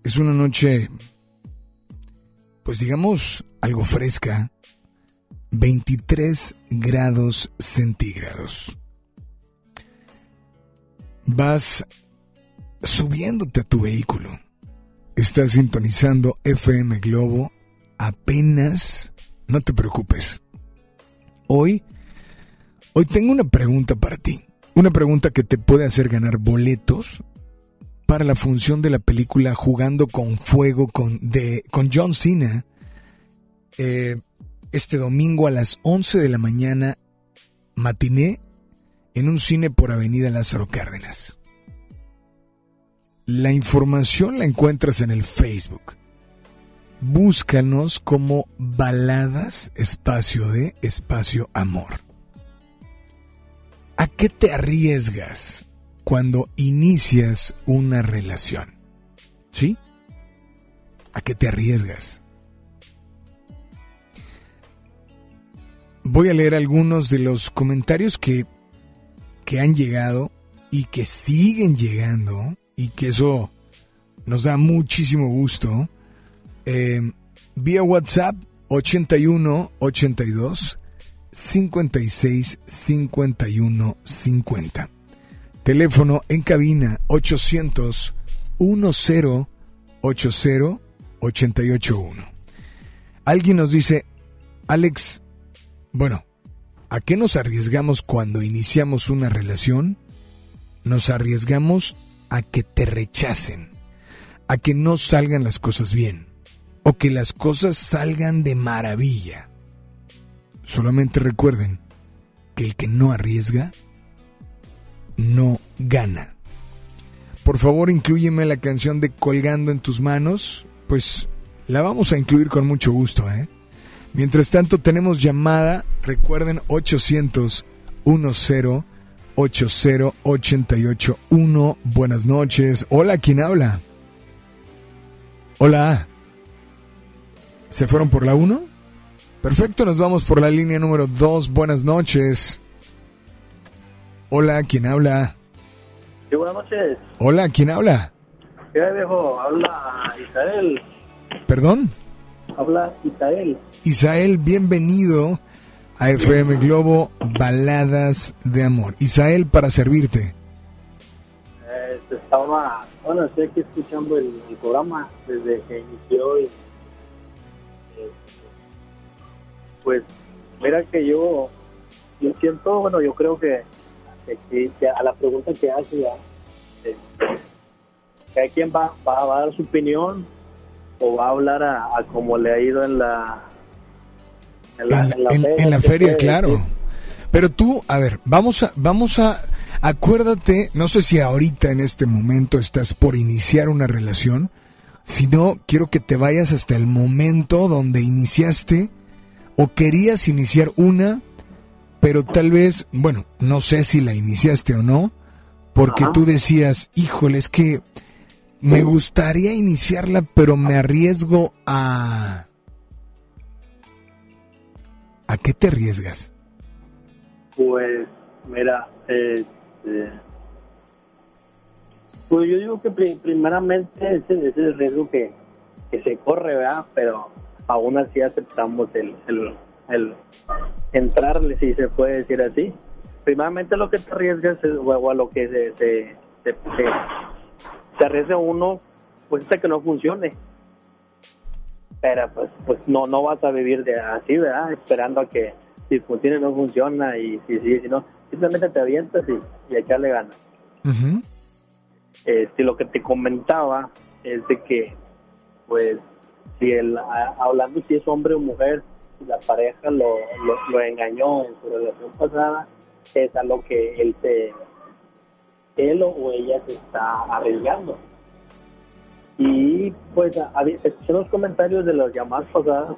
Es una noche, pues digamos, algo fresca. 23 grados centígrados. Vas subiéndote a tu vehículo. Estás sintonizando FM Globo. Apenas, no te preocupes. Hoy Hoy tengo una pregunta para ti. Una pregunta que te puede hacer ganar boletos para la función de la película Jugando con Fuego con, de, con John Cena eh, este domingo a las 11 de la mañana, matiné en un cine por Avenida Lázaro Cárdenas. La información la encuentras en el Facebook. Búscanos como Baladas Espacio de Espacio Amor. ¿A qué te arriesgas cuando inicias una relación? ¿Sí? ¿A qué te arriesgas? Voy a leer algunos de los comentarios que, han llegado y que siguen llegando y que eso nos da muchísimo gusto. Eh, vía WhatsApp 81 82 56 51 50. Teléfono en cabina 800 10 80 881. Alguien nos dice, Alex, bueno, ¿a qué nos arriesgamos cuando iniciamos una relación? Nos arriesgamos a que te rechacen, a que no salgan las cosas bien, o que las cosas salgan de maravilla. Solamente recuerden que el que no arriesga, no gana. Por favor, incluyeme la canción de Colgando en tus manos, pues la vamos a incluir con mucho gusto, ¿eh? Mientras tanto, tenemos llamada, recuerden 800 10 80 881. Buenas noches. Hola, ¿quién habla? Hola. ¿Se fueron por la 1? Perfecto, nos vamos por la línea número 2. Buenas noches. Hola, ¿quién habla? Sí, buenas noches. Hola, ¿quién habla? ¿Qué viejo? Habla Isael. ¿Perdón? Habla Isael. Isael, bienvenido a FM Globo Baladas de Amor. Isael, para servirte. Eh, estaba, bueno, estoy aquí escuchando el, el programa desde que inició y eh, pues mira que yo yo siento, bueno, yo creo que, que- que a la pregunta que hace ya, eh, cada quien va, va, va a dar su opinión o va a hablar a, a cómo le ha ido en la en la, en la En, feria, en la ¿qué feria, puede claro. decir? Pero tú, a ver, vamos a, vamos a, acuérdate, no sé si ahorita en este momento estás por iniciar una relación, si no, quiero que te vayas hasta el momento donde iniciaste o querías iniciar una, pero tal vez, bueno, no sé si la iniciaste o no, porque tú decías, híjole, es que me gustaría iniciarla, pero me arriesgo a... ¿A qué te arriesgas? Pues, mira, este, pues yo digo que pri- primeramente ese, es el riesgo que, que se corre, ¿verdad? Pero aún así aceptamos el, el, el entrarle, si se puede decir así. Primeramente lo que te arriesgas es, o a lo que se, se, se, se- se arriesga uno, pues hasta que no funcione. Pero pues, pues no, no vas a vivir de así, ¿verdad? Esperando a que si funciona no funciona y si sí, si no, simplemente te avientas y, y echarle ganas. Este, lo que te comentaba es de que, pues, si el, a- hablando si es hombre o mujer, si la pareja lo, lo, lo engañó en su relación pasada, es a lo que él se, él o ella se está arriesgando. Y pues, a- a- escuché los comentarios de las llamadas pasadas,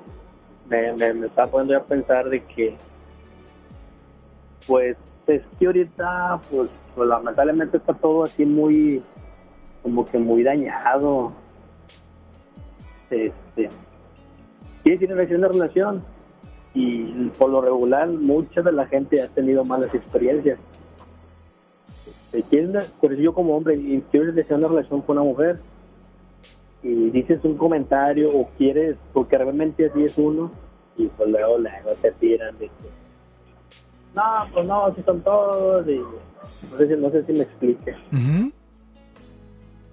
me, me, me estaba poniendo a pensar de que, pues, es que ahorita, pues, pues, lamentablemente está todo así muy, como que muy dañado. Este, ¿quién tiene una relación? Y por lo regular, mucha de la gente ha tenido malas experiencias. ¿Quién- por eso yo como hombre, y quieres desear una relación con una mujer, y dices un comentario o quieres, porque realmente así es uno, y pues luego, luego te tiran de que, no, pues no, así son todos, y no sé, si- no sé si me explique.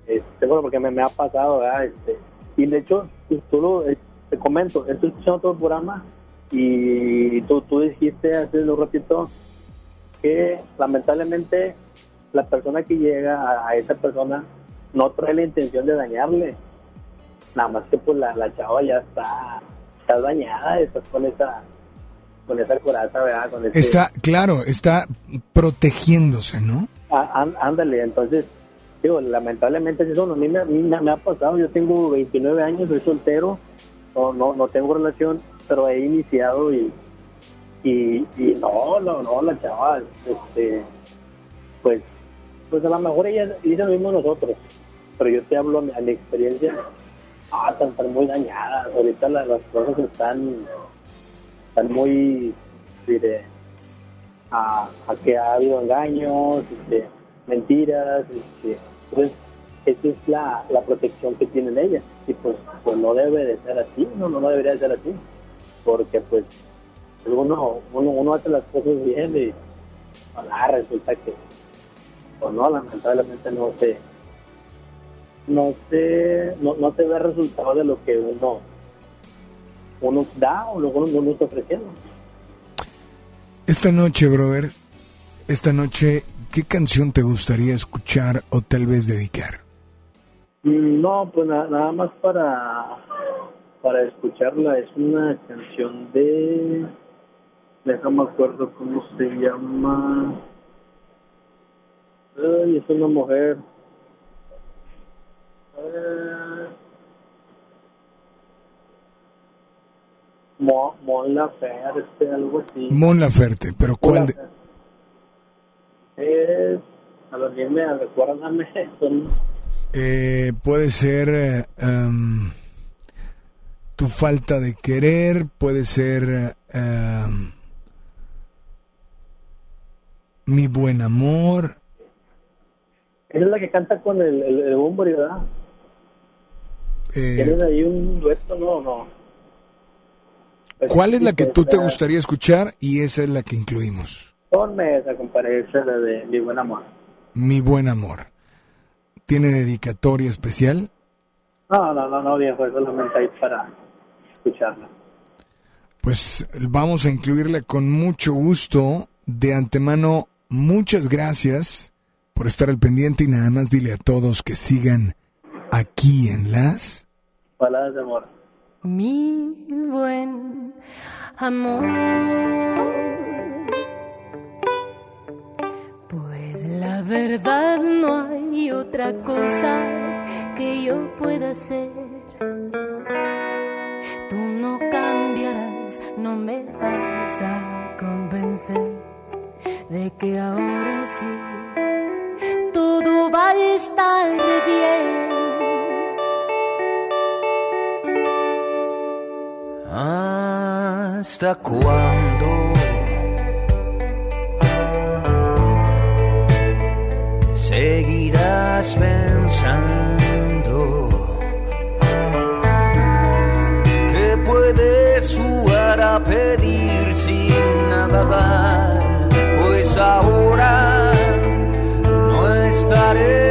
Este, bueno, porque me, me ha pasado, ¿verdad? Este, y de hecho, tú, tú lo, eh, te comento, estoy escuchando todo el programa y tú, tú dijiste hace un ratito que lamentablemente la persona que llega a, esa persona no trae la intención de dañarle. Nada más que pues la, la chava ya está, está dañada, está con esa con esa coraza, ¿verdad? Con ese- Está, claro, está protegiéndose, ¿no? Ah, án- ándale, entonces, digo, lamentablemente es eso, a mí, me, me- me ha pasado, yo tengo 29 años, soy soltero, no, no, no tengo relación, pero he iniciado y, y, y no, no, no, la chava, este, pues, pues a lo mejor ella dice lo mismo nosotros, pero yo te hablo a mi, experiencia, ah, están, están muy dañadas, ahorita la- las cosas están, están muy, diré, a, a que ha habido engaños, este, mentiras, este, pues esa es la, la protección que tienen ellas y pues, pues no debe de ser así, no, no, no debería de ser así, porque pues uno, uno, uno hace las cosas bien y ah, resulta que pues no, lamentablemente no se no se no, no se ve resultado de lo que uno uno da o lo que uno, uno está ofreciendo. Esta noche, brother, esta noche, ¿qué canción te gustaría escuchar o tal vez dedicar? Mm, No, pues na- nada más para para escucharla es una canción de déjame acuerdo cómo se llama Ay, es una mujer. Eh, Mo, Mon Laferte, algo así. Mon Laferte, pero ¿cuál de- es a ver dime recuérdame son Eh, puede ser em, tu falta de querer, puede ser em, mi buen amor. Esa es la que canta con el, el, el ¿verdad? Eh, ¿Tienes ahí un dueto? No, no. Pues ¿Cuál es la que tú te gustaría escuchar? Y esa es la que incluimos. Ponme esa, compadre, esa es la de Mi Buen Amor. Mi buen amor. ¿Tiene dedicatoria especial? No, no, no, no, viejo, es solamente ahí para escucharla. Pues vamos a incluirla con mucho gusto. De antemano, muchas gracias por estar al pendiente y nada más dile a todos que sigan aquí en las... Palabras de amor. Mi buen amor. Pues la verdad no hay otra cosa que yo pueda hacer. Tú no cambiarás, no me vas a convencer de que ahora sí estar bien. ¿Hasta cuándo? Seguirás pensando que puedes jugar a pedir sin nada dar, pues ahora estaré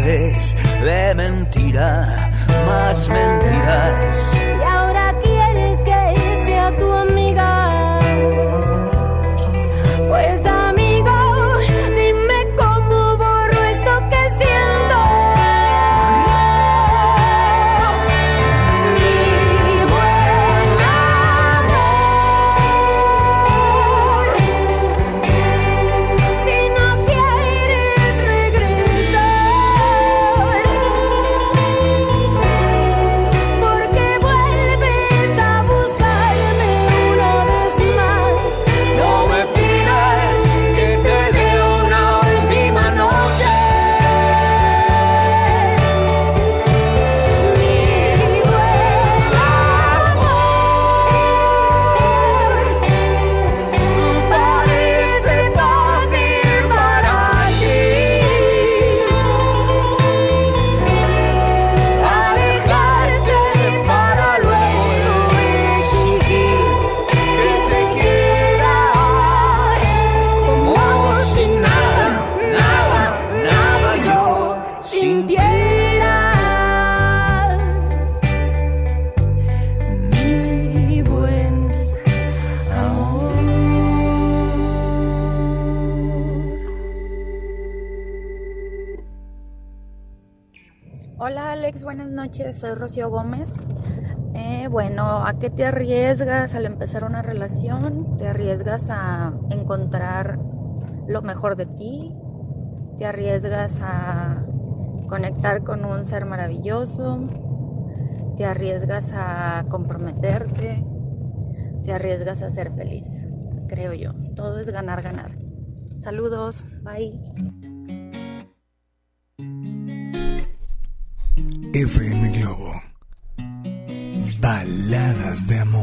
de mentira, más mentiras. Rocío Gómez. Eh, bueno, ¿a qué te arriesgas al empezar una relación? ¿Te arriesgas a encontrar lo mejor de ti? ¿Te arriesgas a conectar con un ser maravilloso? ¿Te arriesgas a comprometerte? ¿Te arriesgas a ser feliz? Creo yo. Todo es ganar, ganar. Saludos, bye.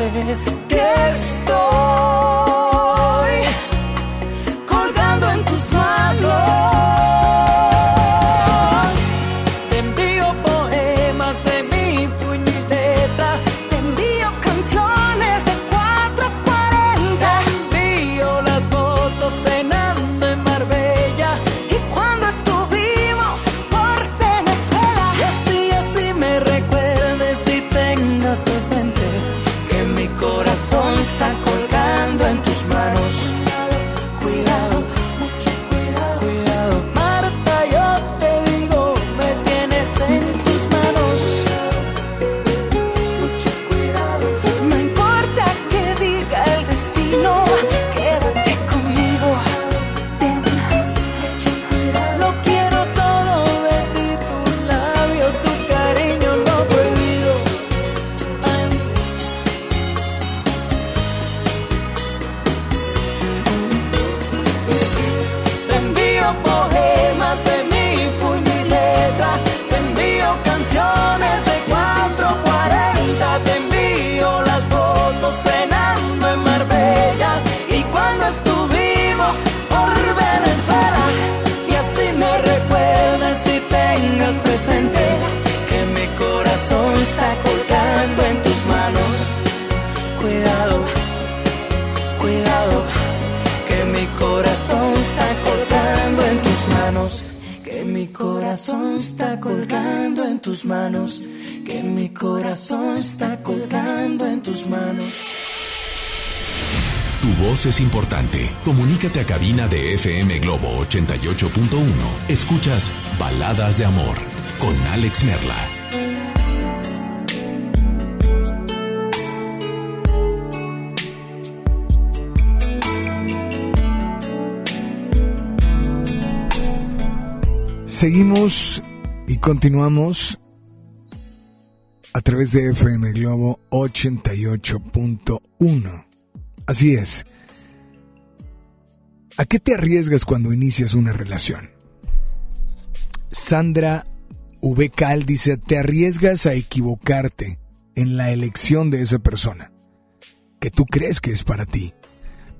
sientes que estoy. Escuchas Baladas de Amor con Alex Merla. Seguimos y continuamos a través de FM Globo 88.1. Así es. ¿A qué te arriesgas cuando inicias una relación? Sandra V. Cal dice, te arriesgas a equivocarte en la elección de esa persona que tú crees que es para ti.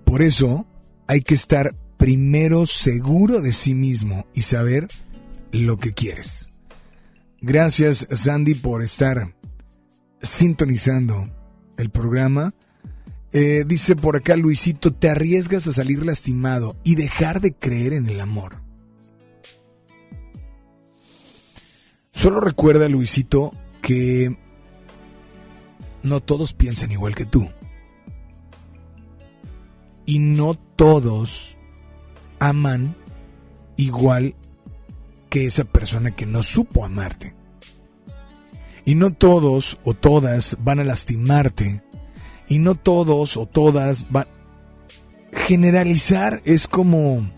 Por eso hay que estar primero seguro de sí mismo y saber lo que quieres. Gracias Sandy por estar sintonizando el programa. Eh, dice por acá Luisito, te arriesgas a salir lastimado y dejar de creer en el amor. Solo recuerda, Luisito, que no todos piensan igual que tú. Y no todos aman igual que esa persona que no supo amarte. Y no todos o todas van a lastimarte. Y no todos o todas van... Generalizar es como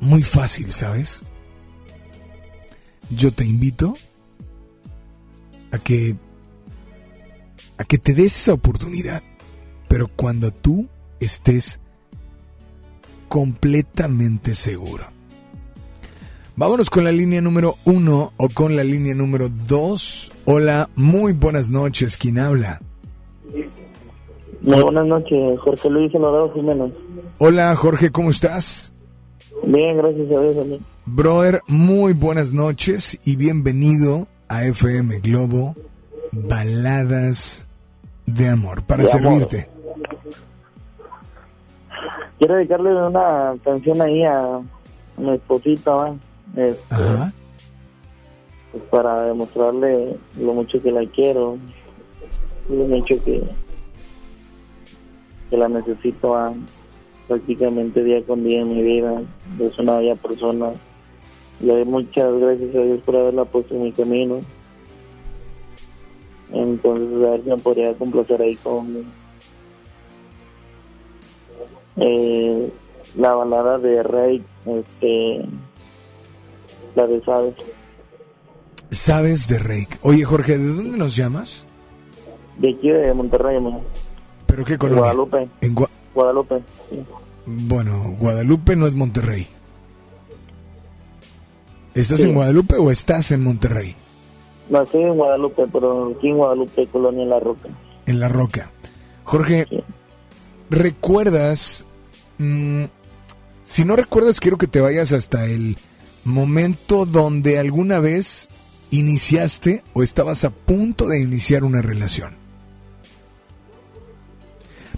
muy fácil, ¿sabes? Yo te invito a que a que te des esa oportunidad, pero cuando tú estés completamente seguro. Vámonos con la línea número uno o con la línea número dos. Hola, muy buenas noches. ¿Quién habla? Muy buenas noches, Jorge Luis Alvarado Jiménez. Hola, Jorge, ¿cómo estás? Bien, gracias a Dios. Amigo. Brother, muy buenas noches y bienvenido a FM Globo Baladas de Amor para De amor. servirte. Quiero dedicarle una canción ahí a mi esposita, ¿va? Este, pues para demostrarle lo mucho que la quiero, lo mucho que, que la necesito ¿va? Prácticamente día con día en mi vida. Es una bella persona. Le doy muchas gracias a Dios por haberla puesto en mi camino. Entonces, a ver si me podría complacer ahí con eh, la balada de Rey, este, la de Sabes. Sabes de Reik. Oye, Jorge, ¿de dónde nos llamas? De aquí de Monterrey, ¿no? ¿Pero qué colonia? Guadalupe. En Gua- Guadalupe. sí. Bueno, Guadalupe no es Monterrey. ¿Estás Sí. en Guadalupe o estás en Monterrey? No, estoy en Guadalupe, pero aquí en Guadalupe, Colonia La Roca. En La Roca. Jorge, ¿recuerdas? mm, si no recuerdas, quiero que te vayas hasta el momento donde alguna vez iniciaste o estabas a punto de iniciar una relación.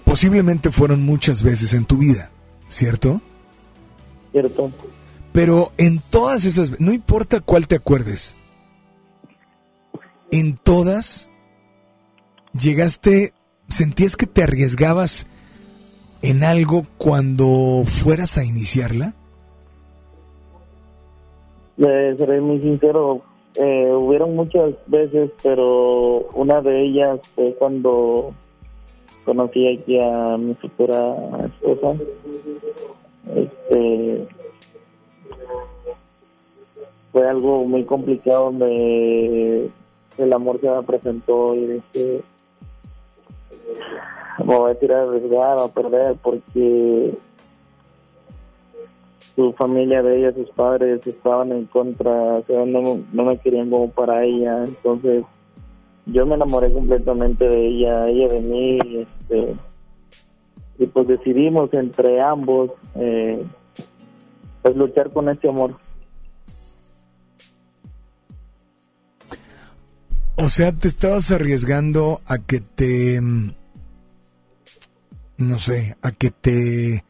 Posiblemente fueron muchas veces en tu vida, ¿cierto? Cierto. Pero en todas esas, no importa cuál te acuerdes, en todas llegaste, sentías que te arriesgabas en algo cuando fueras a iniciarla. Le seré muy sincero, eh, hubieron muchas veces, pero una de ellas fue cuando conocí aquí a mi futura esposa. Este, fue algo muy complicado donde el amor se me presentó y dije, me voy a tirar a arriesgar a perder porque su familia de ella, sus padres estaban en contra, no, no me querían como para ella, entonces yo me enamoré completamente de ella, ella de mí, este, y pues decidimos entre ambos, eh, pues luchar con este amor. O sea, te estabas arriesgando a que te, mm, no sé, a que te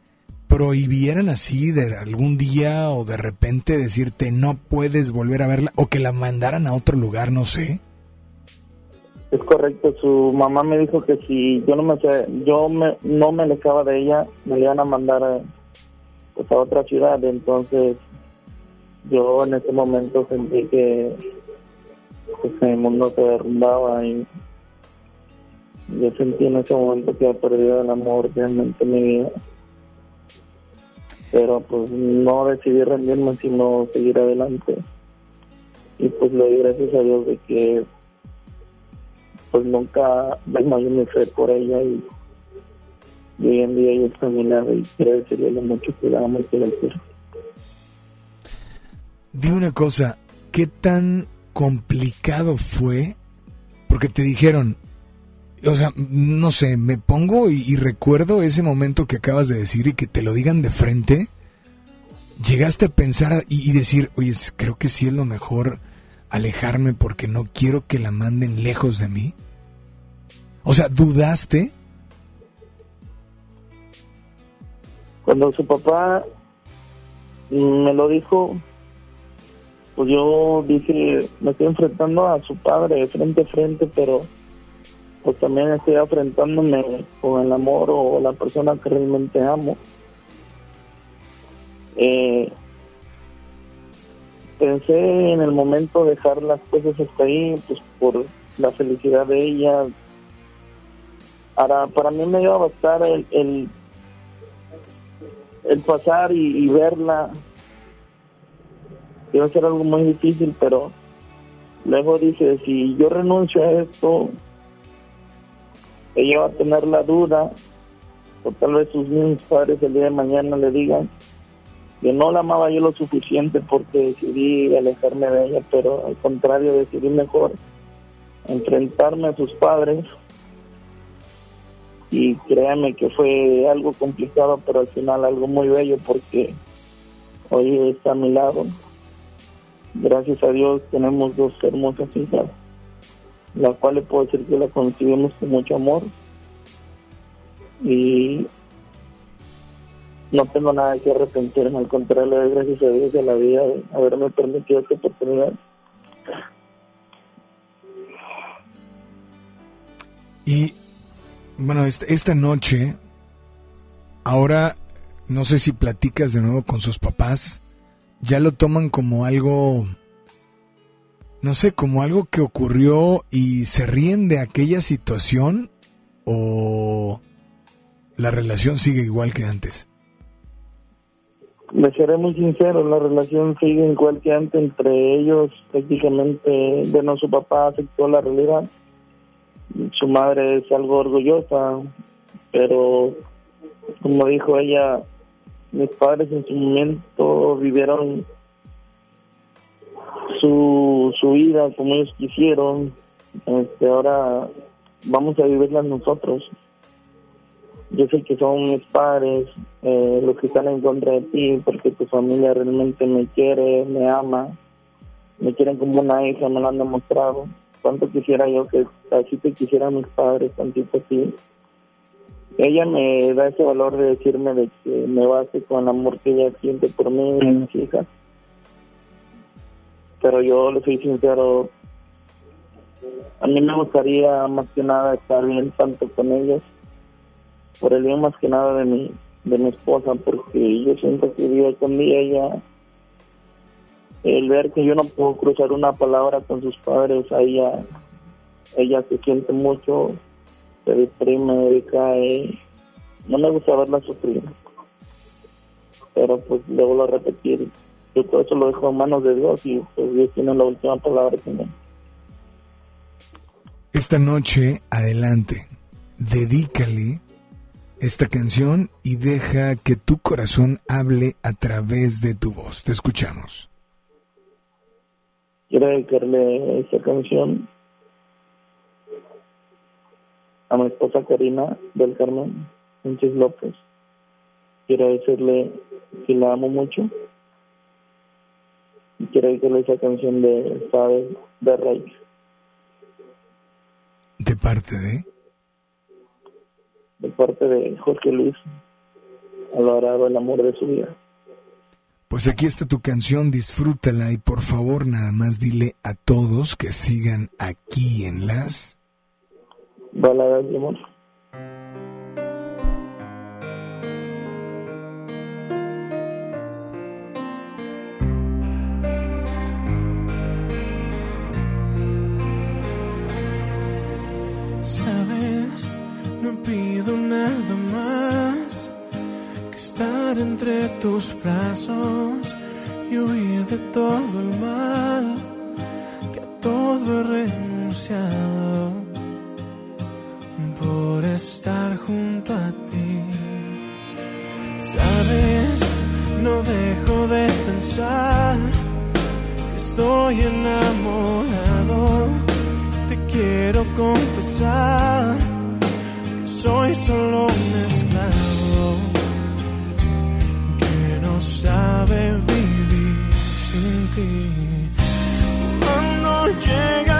prohibieran así de algún día o de repente decirte no puedes volver a verla o que la mandaran a otro lugar, no sé. Es correcto, su mamá me dijo que si yo no me yo me, no me alejaba de ella, me iban a mandar a, pues, a otra ciudad, entonces yo en ese momento sentí que pues, el mundo se derrumbaba y yo sentí en ese momento que había perdido el amor realmente en mi vida. Pero pues no decidí rendirme, sino seguir adelante. Y pues le doy gracias a Dios de que pues nunca desmayé mi fe por ella y, y hoy en día ella está a mi y lo mucho que la amo y que. Dime una cosa, ¿qué tan complicado fue? Porque te dijeron, o sea, no sé, me pongo y, recuerdo ese momento que acabas de decir y que te lo digan de frente. Llegaste a pensar y, y decir, oye, creo que sí es lo mejor alejarme porque no quiero que la manden lejos de mí. O sea, ¿dudaste? Cuando su papá mm, me lo dijo, pues yo dije, me estoy enfrentando a su padre frente a frente, pero pues también estoy enfrentándome con el amor o la persona que realmente amo. Eh, pensé en el momento dejar las cosas hasta ahí, pues por la felicidad de ella. Ahora, para mí me iba a bastar el, el, el pasar y, y verla. Iba a ser algo muy difícil, pero luego dije, si yo renuncio a esto, ella va a tener la duda, o tal vez sus mismos padres el día de mañana le digan que no la amaba yo lo suficiente porque decidí alejarme de ella, pero al contrario decidí mejor enfrentarme a sus padres y créanme que fue algo complicado, pero al final algo muy bello porque hoy está a mi lado. Gracias a Dios tenemos dos hermosas hijas, la cual le puedo decir que la concibimos con mucho amor y no tengo nada que arrepentirme, al contrario, gracias a Dios de la vida de haberme permitido esta oportunidad. Y bueno, esta, esta noche, ahora no sé si platicas de nuevo con sus papás, ya lo toman como algo, no sé, como algo que ocurrió y se ríen de aquella situación o la relación sigue igual que antes. Me seré muy sincero, la relación sigue igual que antes entre ellos, prácticamente, bueno, su papá aceptó la realidad, su madre es algo orgullosa, pero como dijo ella, mis padres en su momento vivieron su, su vida como ellos quisieron, este, ahora vamos a vivirla nosotros. Yo sé que son mis padres eh, los que están en contra de ti porque tu familia realmente me quiere, me ama, me quieren como una hija, me lo han demostrado. Cuánto quisiera yo que así te quisieran mis padres, tantito a ti. Ella me da ese valor de decirme de que me base con el amor que ella siente por mí y mis hijas. Pero yo le soy sincero, a mí me gustaría más que nada estar bien tanto con ellos, por el bien más que nada de mi, de mi esposa, porque yo siento que día con ella, el ver que yo no puedo cruzar una palabra con sus padres, a ella, ella se siente mucho, se deprime, decae, no me gusta verla sufrir, pero pues le vuelvo a repetir, yo todo eso lo dejo en manos de Dios y pues Dios tiene la última palabra también. Esta noche, adelante, dedícale esta canción y deja que tu corazón hable a través de tu voz. Te escuchamos. Quiero dedicarle esta canción a mi esposa Karina del Carmen Sánchez López. Quiero decirle que la amo mucho. Y quiero dedicarle esa canción de Sabes de Rey. ¿De parte de? De parte de Jorge Luis, alabado el amor de su vida. Pues aquí está tu canción, disfrútala y por favor nada más dile a todos que sigan aquí en las... Baladas de amor. Entre tus brazos y huir de todo el mal, que a todo he renunciado por estar junto a ti. Sabes, no dejo de pensar que estoy enamorado. Te quiero confesar que soy solo un sabe vivir sin ti. Cuando llegaste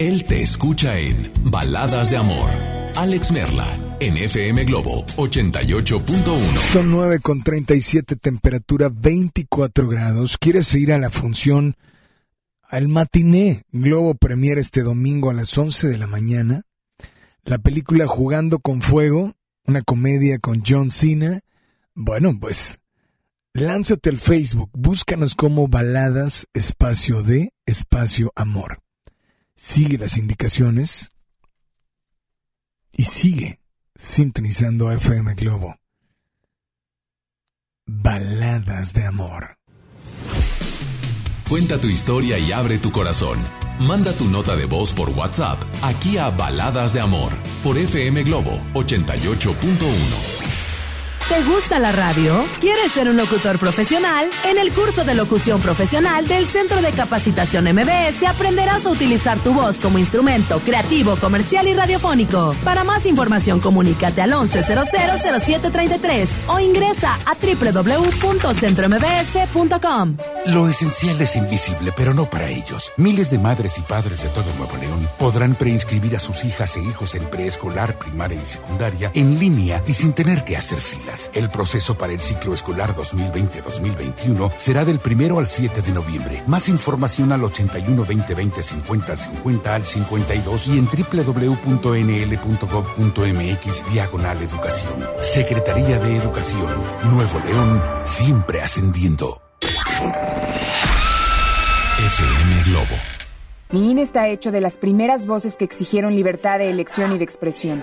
Él te escucha en Baladas de Amor. Alex Merla, en FM Globo 88.1. Son 9 con 37, temperatura 24 grados. ¿Quieres ir a la función, al matiné Globo Premier este domingo a las 11 de la mañana? La película Jugando con Fuego, una comedia con John Cena. Bueno, pues lánzate al Facebook, búscanos como Baladas Espacio de Espacio Amor. Sigue las indicaciones y sigue sintonizando a FM Globo. Baladas de Amor. Cuenta tu historia y abre tu corazón. Manda tu nota de voz por WhatsApp aquí a Baladas de Amor por FM Globo 88.1. ¿Te gusta la radio? ¿Quieres ser un locutor profesional? En el curso de locución profesional del Centro de Capacitación MBS aprenderás a utilizar tu voz como instrumento creativo, comercial y radiofónico. Para más información, comunícate al 11000733 o ingresa a www.centrombs.com. Lo esencial es invisible, pero no para ellos. Miles de madres y padres de todo Nuevo León podrán preinscribir a sus hijas e hijos en preescolar, primaria y secundaria en línea y sin tener que hacer filas. El proceso para el ciclo escolar 2020-2021 será del primero al 7 de noviembre. Más información al 81 20 20 50 50 al 52 y en www.nl.gov.mx diagonal educación. Secretaría de Educación. Nuevo León, siempre ascendiendo. FM Globo. Mi INE está hecho de las primeras voces que exigieron libertad de elección y de expresión.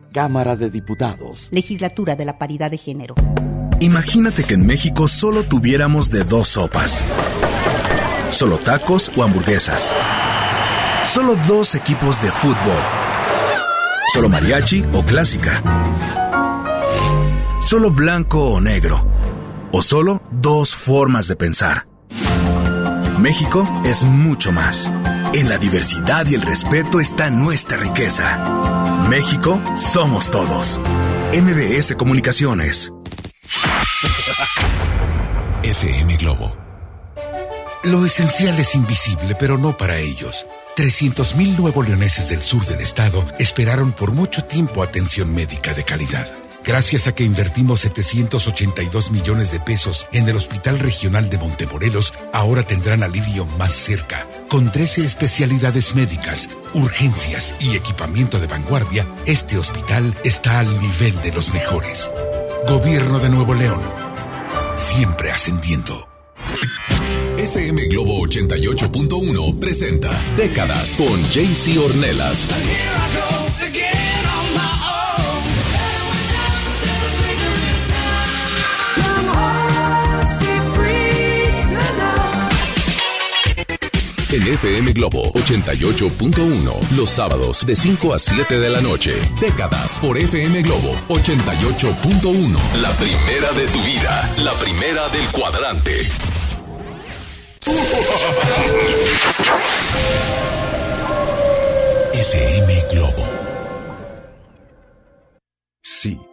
Cámara de Diputados. Legislatura de la Paridad de Género. Imagínate que en México solo tuviéramos de dos sopas. Solo tacos o hamburguesas. Solo dos equipos de fútbol. Solo mariachi o clásica. Solo blanco o negro. O solo dos formas de pensar. México es mucho más. En la diversidad y el respeto está nuestra riqueza. México somos todos. MBS Comunicaciones. FM Globo. Lo esencial es invisible, pero no para ellos. 300.000 nuevos leoneses del sur del estado esperaron por mucho tiempo atención médica de calidad. Gracias a que invertimos 782 millones de pesos en el Hospital Regional de Montemorelos, ahora tendrán alivio más cerca. Con 13 especialidades médicas, urgencias y equipamiento de vanguardia, este hospital está al nivel de los mejores. Gobierno de Nuevo León. Siempre ascendiendo. FM Globo 88.1 presenta Décadas con JC Ornelas. En FM Globo 88.1, los sábados de 5 a 7 de la noche. Décadas por FM Globo 88.1. La primera de tu vida, la primera del cuadrante. FM Globo. Sí,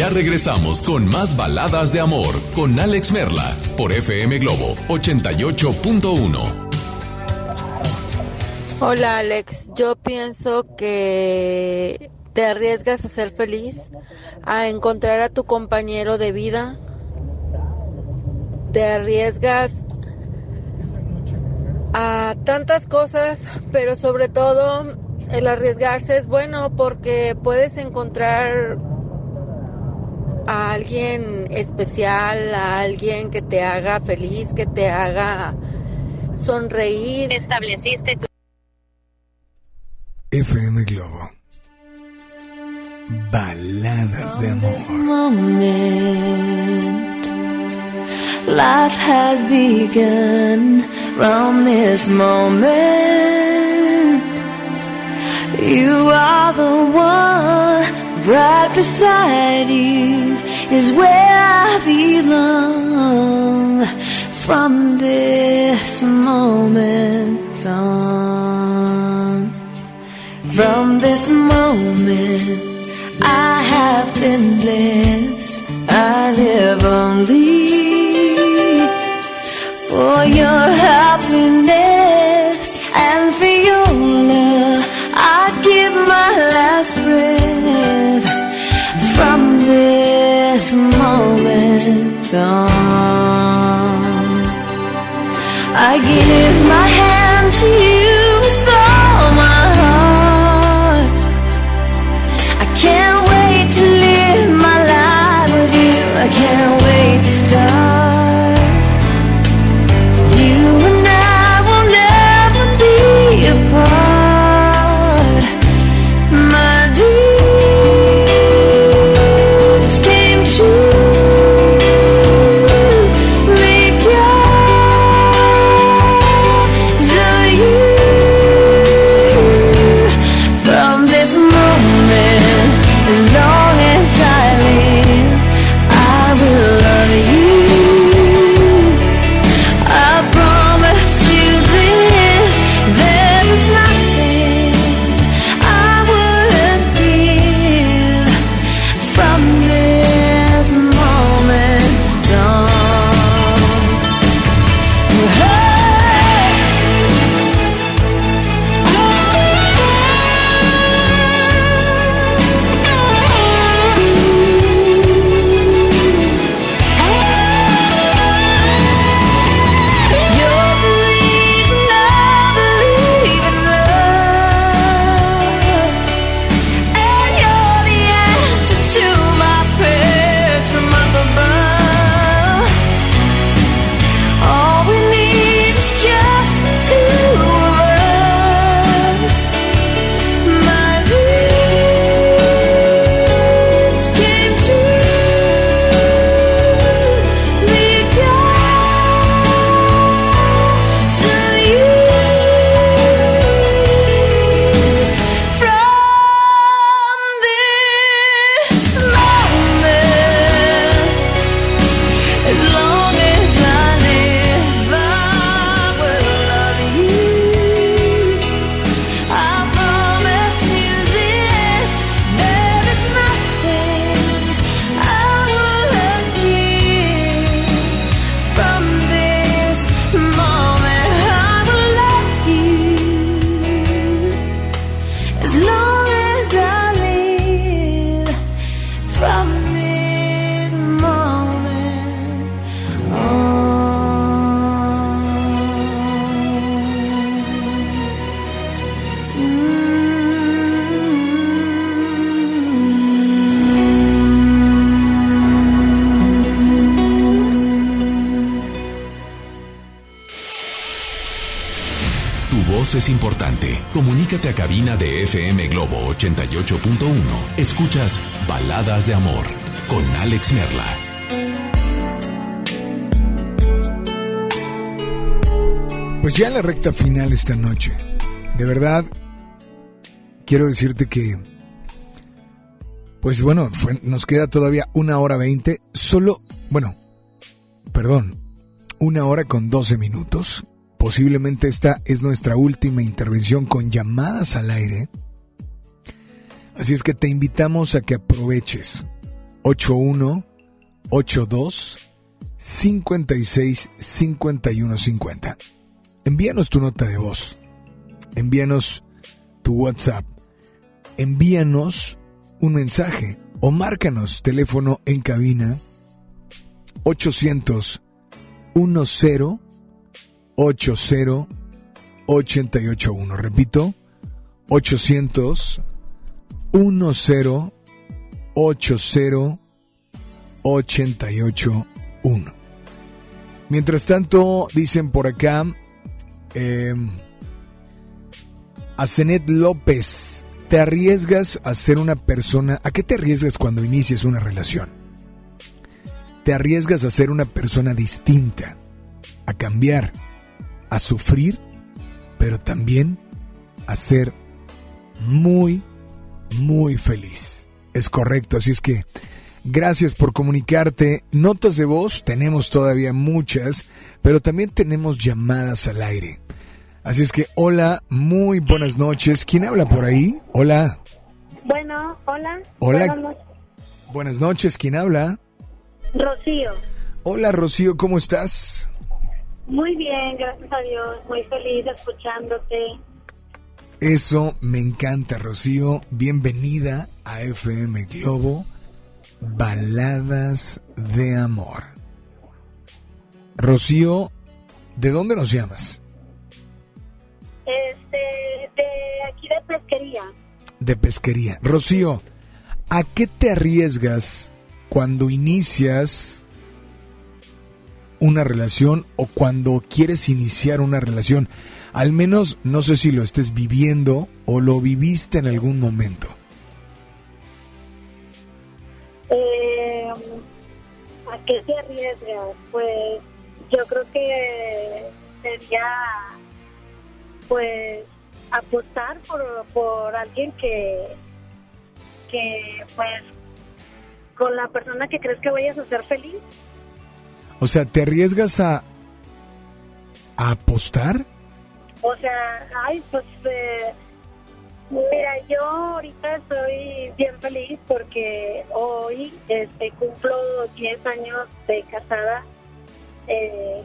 Ya regresamos con más baladas de amor con Alex Merla por FM Globo 88.1. Hola Alex, yo pienso que te arriesgas a ser feliz, a encontrar a tu compañero de vida, te arriesgas a tantas cosas, pero sobre todo el arriesgarse es bueno porque puedes encontrar a alguien especial, a alguien que te haga feliz, que te haga sonreír. Estableciste tu FM Globo. Baladas de amor. Life has begun from this moment. You are the one right beside you is where I belong. from this moment on. From this moment, I have been blessed. I live only I give final esta noche. De verdad, quiero decirte que, pues bueno, nos queda todavía una hora veinte. Solo, bueno, perdón, una hora con doce minutos. Posiblemente esta es nuestra última intervención con llamadas al aire. Así es que te invitamos a que aproveches 81 82 56 51 50. Envíanos tu nota de voz. Envíanos tu WhatsApp. Envíanos un mensaje o márcanos teléfono en cabina 800 10 80 881. Repito, 800 10 80 881. Mientras tanto, dicen por acá, eh, a Zenet López, ¿te arriesgas a ser una persona? ¿A qué te arriesgas cuando inicies una relación? Te arriesgas a ser una persona distinta, a cambiar, a sufrir, pero también a ser muy, muy feliz. Es correcto, así es que Gracias por comunicarte. Notas de voz, tenemos todavía muchas, pero también tenemos llamadas al aire. Así es que, hola, muy buenas noches. ¿Quién habla por ahí? Hola. Bueno, hola. Hola. Buenas noches. Buenas noches, ¿quién habla? Rocío. Hola, Rocío, ¿cómo estás? Muy bien, gracias a Dios. Muy feliz escuchándote. Eso me encanta, Rocío. Bienvenida a FM Globo, Baladas de Amor. Rocío, ¿de dónde nos llamas? Este, de aquí de pesquería. De pesquería. Rocío, ¿a qué te arriesgas cuando inicias una relación o cuando quieres iniciar una relación? Al menos no sé si lo estés viviendo o lo viviste en algún momento. Eh, ¿A qué te arriesgas? Pues yo creo que sería, pues, apostar por, por alguien que, que, pues, con la persona que crees que vayas a ser feliz. O sea, ¿te arriesgas a, a apostar? O sea, ay, pues, eh, mira, yo ahorita estoy bien feliz porque hoy este, cumplo 10 años de casada, eh,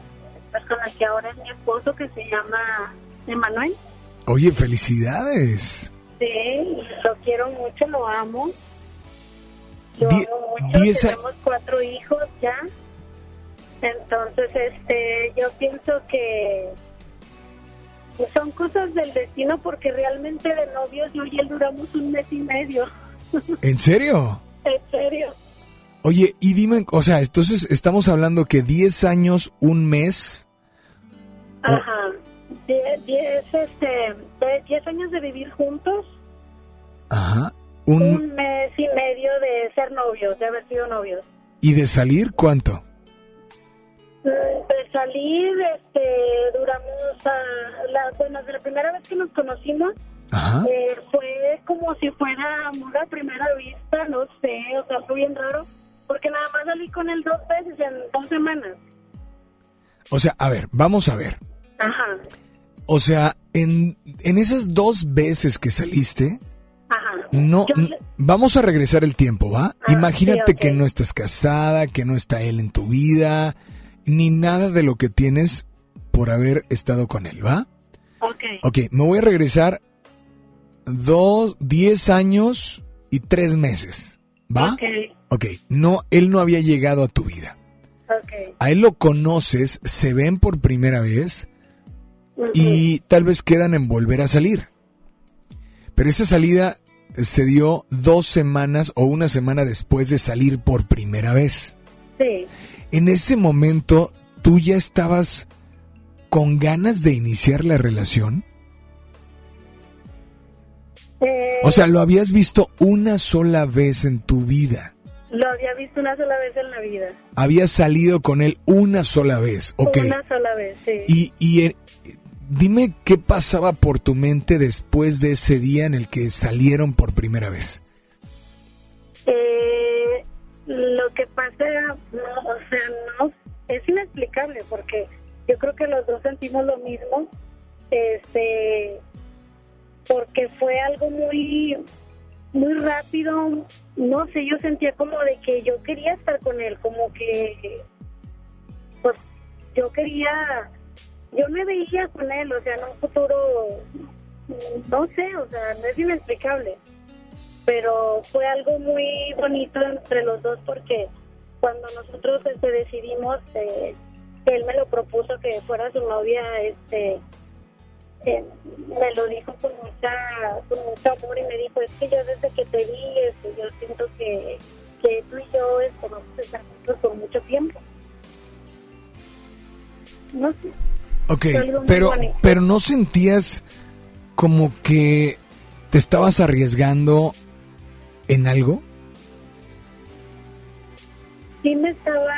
pues con el que ahora es mi esposo, que se llama Emanuel. Oye, felicidades. Sí, lo quiero mucho, lo amo. Lo Die- amo mucho, diez tenemos cuatro hijos ya. Entonces, este, yo pienso que son cosas del destino porque realmente de novios yo y él duramos un mes y medio. ¿En serio? en serio. Oye, y dime, o sea, entonces estamos hablando que 10 años, un mes. Ajá. Die- Diez, este, diez años de vivir juntos, Ajá. Un, un mes y medio de ser novios, de haber sido novios. ¿Y de salir cuánto? Salir, este, duramos, a la, bueno, de la primera vez que nos conocimos, Ajá. eh, fue como si fuera amor a primera vista, no sé, o sea, fue bien raro, porque nada más salí con él dos veces en dos semanas. O sea, a ver, vamos a ver. Ajá, O sea, en, en esas dos veces que saliste, ajá. no, Yo vamos a regresar el tiempo, ¿va? Ah, Imagínate sí, ok. que no estás casada, que no está él en tu vida, ni nada de lo que tienes por haber estado con él, ¿va? Ok. Ok, me voy a regresar dos, diez años y tres meses, ¿va? Ok, Ok, no, él no había llegado a tu vida. ok. A él lo conoces, se ven por primera vez y tal vez quedan en volver a salir. Pero esa salida se dio dos semanas o una semana después de salir por primera vez. Sí. En ese momento, ¿tú ya estabas con ganas de iniciar la relación? Eh, O sea, lo habías visto una sola vez en tu vida. Lo había visto una sola vez en la vida. Habías salido con él una sola vez, ok. Una sola vez, sí. Y, y eh, dime qué pasaba por tu mente después de ese día en el que salieron por primera vez. Eh, lo que pasa, no, o sea, no, es inexplicable porque yo creo que los dos sentimos lo mismo, este, porque fue algo muy, muy rápido, no sé, yo sentía como de que yo quería estar con él, como que, pues, yo quería, yo me veía con él, o sea, en un futuro, no sé, o sea, no es inexplicable pero fue algo muy bonito entre los dos porque cuando nosotros este, decidimos eh, que él me lo propuso que fuera su novia este eh, me lo dijo con mucha con mucho amor y me dijo es que yo desde que te vi este, yo siento que, que tú y yo este, vamos a estar juntos por mucho tiempo no sé. Ok, pero, pero no sentías como que te estabas arriesgando en algo. sí me estaba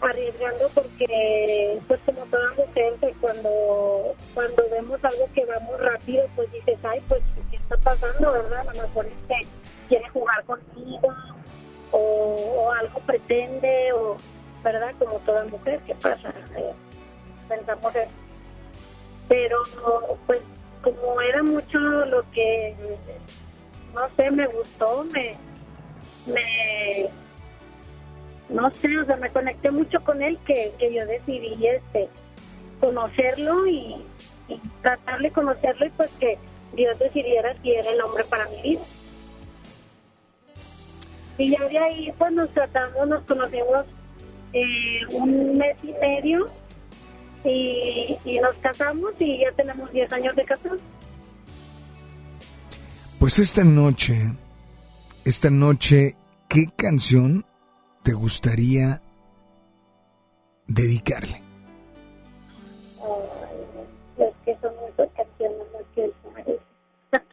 arriesgando porque pues como toda mujer que cuando cuando vemos algo que va muy rápido pues dices ay pues qué está pasando verdad a lo mejor es que quiere jugar contigo o, algo pretende, o, ¿verdad? Como toda mujer, ¿qué pasa? Eh, pensamos eso. Pero, pues, como era mucho lo que, no sé, me gustó, me, me, no sé, o sea, me conecté mucho con él que, que yo decidí, este, conocerlo y, y tratar de conocerlo y pues que Dios decidiera si era el hombre para mi vida. Y ya de ahí pues nos tratamos, nos conocimos eh, un mes y medio y, y nos casamos y ya tenemos 10 años de casados. Pues esta noche, esta noche, ¿qué canción te gustaría dedicarle? Ay, es que son muchas canciones las que.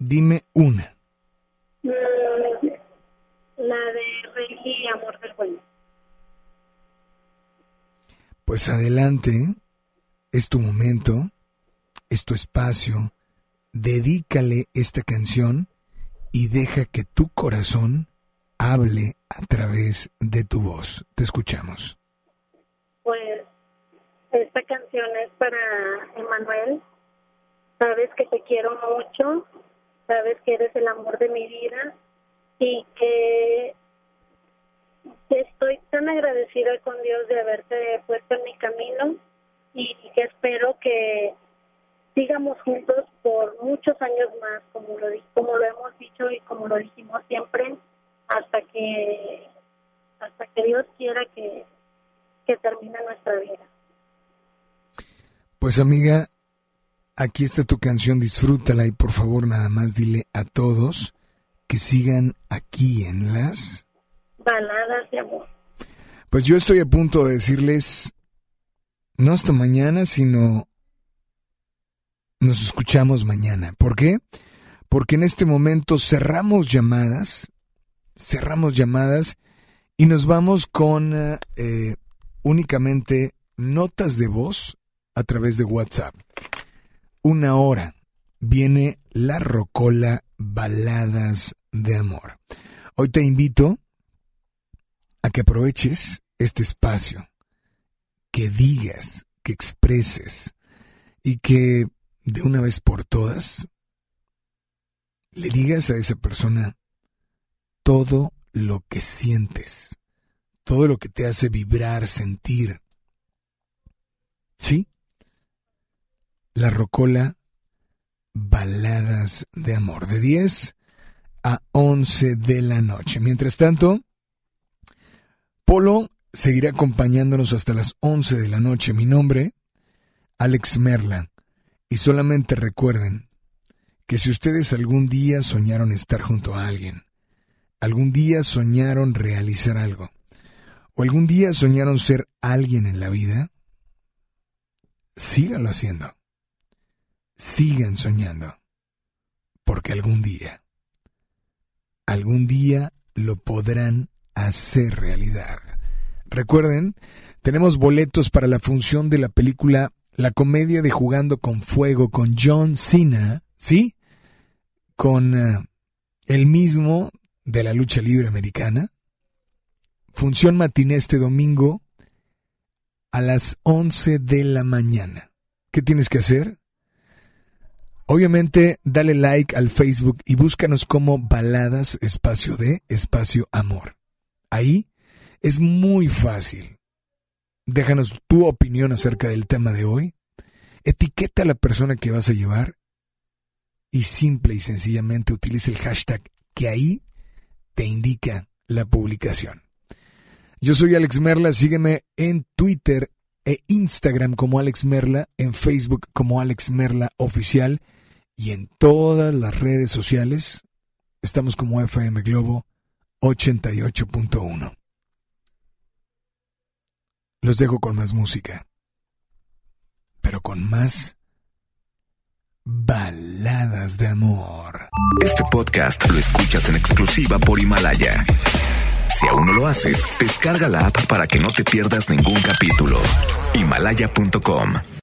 Dime una. Mm, La de Rey y Amor del Bueno. Pues adelante, es tu momento, es tu espacio, dedícale esta canción y deja que tu corazón hable a través de tu voz. Te escuchamos. Pues esta canción es para Emanuel. Sabes que te quiero mucho, sabes que eres el amor de mi vida y que estoy tan agradecida con Dios de haberte puesto en mi camino y que espero que sigamos juntos por muchos años más, como lo, como lo hemos dicho y como lo dijimos siempre, hasta que hasta que Dios quiera que, que termine nuestra vida. Pues amiga, aquí está tu canción, disfrútala y por favor nada más dile a todos que sigan aquí en las... Baladas de amor. Pues yo estoy a punto de decirles, no hasta mañana, sino nos escuchamos mañana. ¿Por qué? Porque en este momento cerramos llamadas, cerramos llamadas y nos vamos con eh, únicamente notas de voz a través de WhatsApp. Una hora viene la Rocola Baladas de Amor. Hoy te invito a que aproveches este espacio, que digas, que expreses y que de una vez por todas le digas a esa persona todo lo que sientes, todo lo que te hace vibrar, sentir. ¿Sí? La Rocola Baladas de Amor, de 10 a 11 de la noche. Mientras tanto, Polo seguirá acompañándonos hasta las 11 de la noche. Mi nombre, Alex Merla. Y solamente recuerden que si ustedes algún día soñaron estar junto a alguien, algún día soñaron realizar algo, o algún día soñaron ser alguien en la vida, síganlo haciendo. Sigan soñando. Porque algún día, algún día lo podrán hacer realidad. Recuerden, tenemos boletos para la función de la película La comedia de Jugando con Fuego con John Cena, ¿sí? Con eh, el mismo de la lucha libre americana. Función matiné este domingo a las 11 de la mañana. ¿Qué tienes que hacer? Obviamente, dale like al Facebook y búscanos como Baladas Espacio de Espacio Amor. Ahí es muy fácil. Déjanos tu opinión acerca del tema de hoy. Etiqueta a la persona que vas a llevar y simple y sencillamente utiliza el hashtag que ahí te indica la publicación. Yo soy Alex Merla, sígueme en Twitter e Instagram como Alex Merla, en Facebook como Alex Merla Oficial y en todas las redes sociales estamos como FM Globo 88.1. Los dejo con más música, pero con más baladas de amor. Este podcast lo escuchas en exclusiva por Himalaya. Si aún no lo haces, descarga la app para que no te pierdas ningún capítulo. Himalaya.com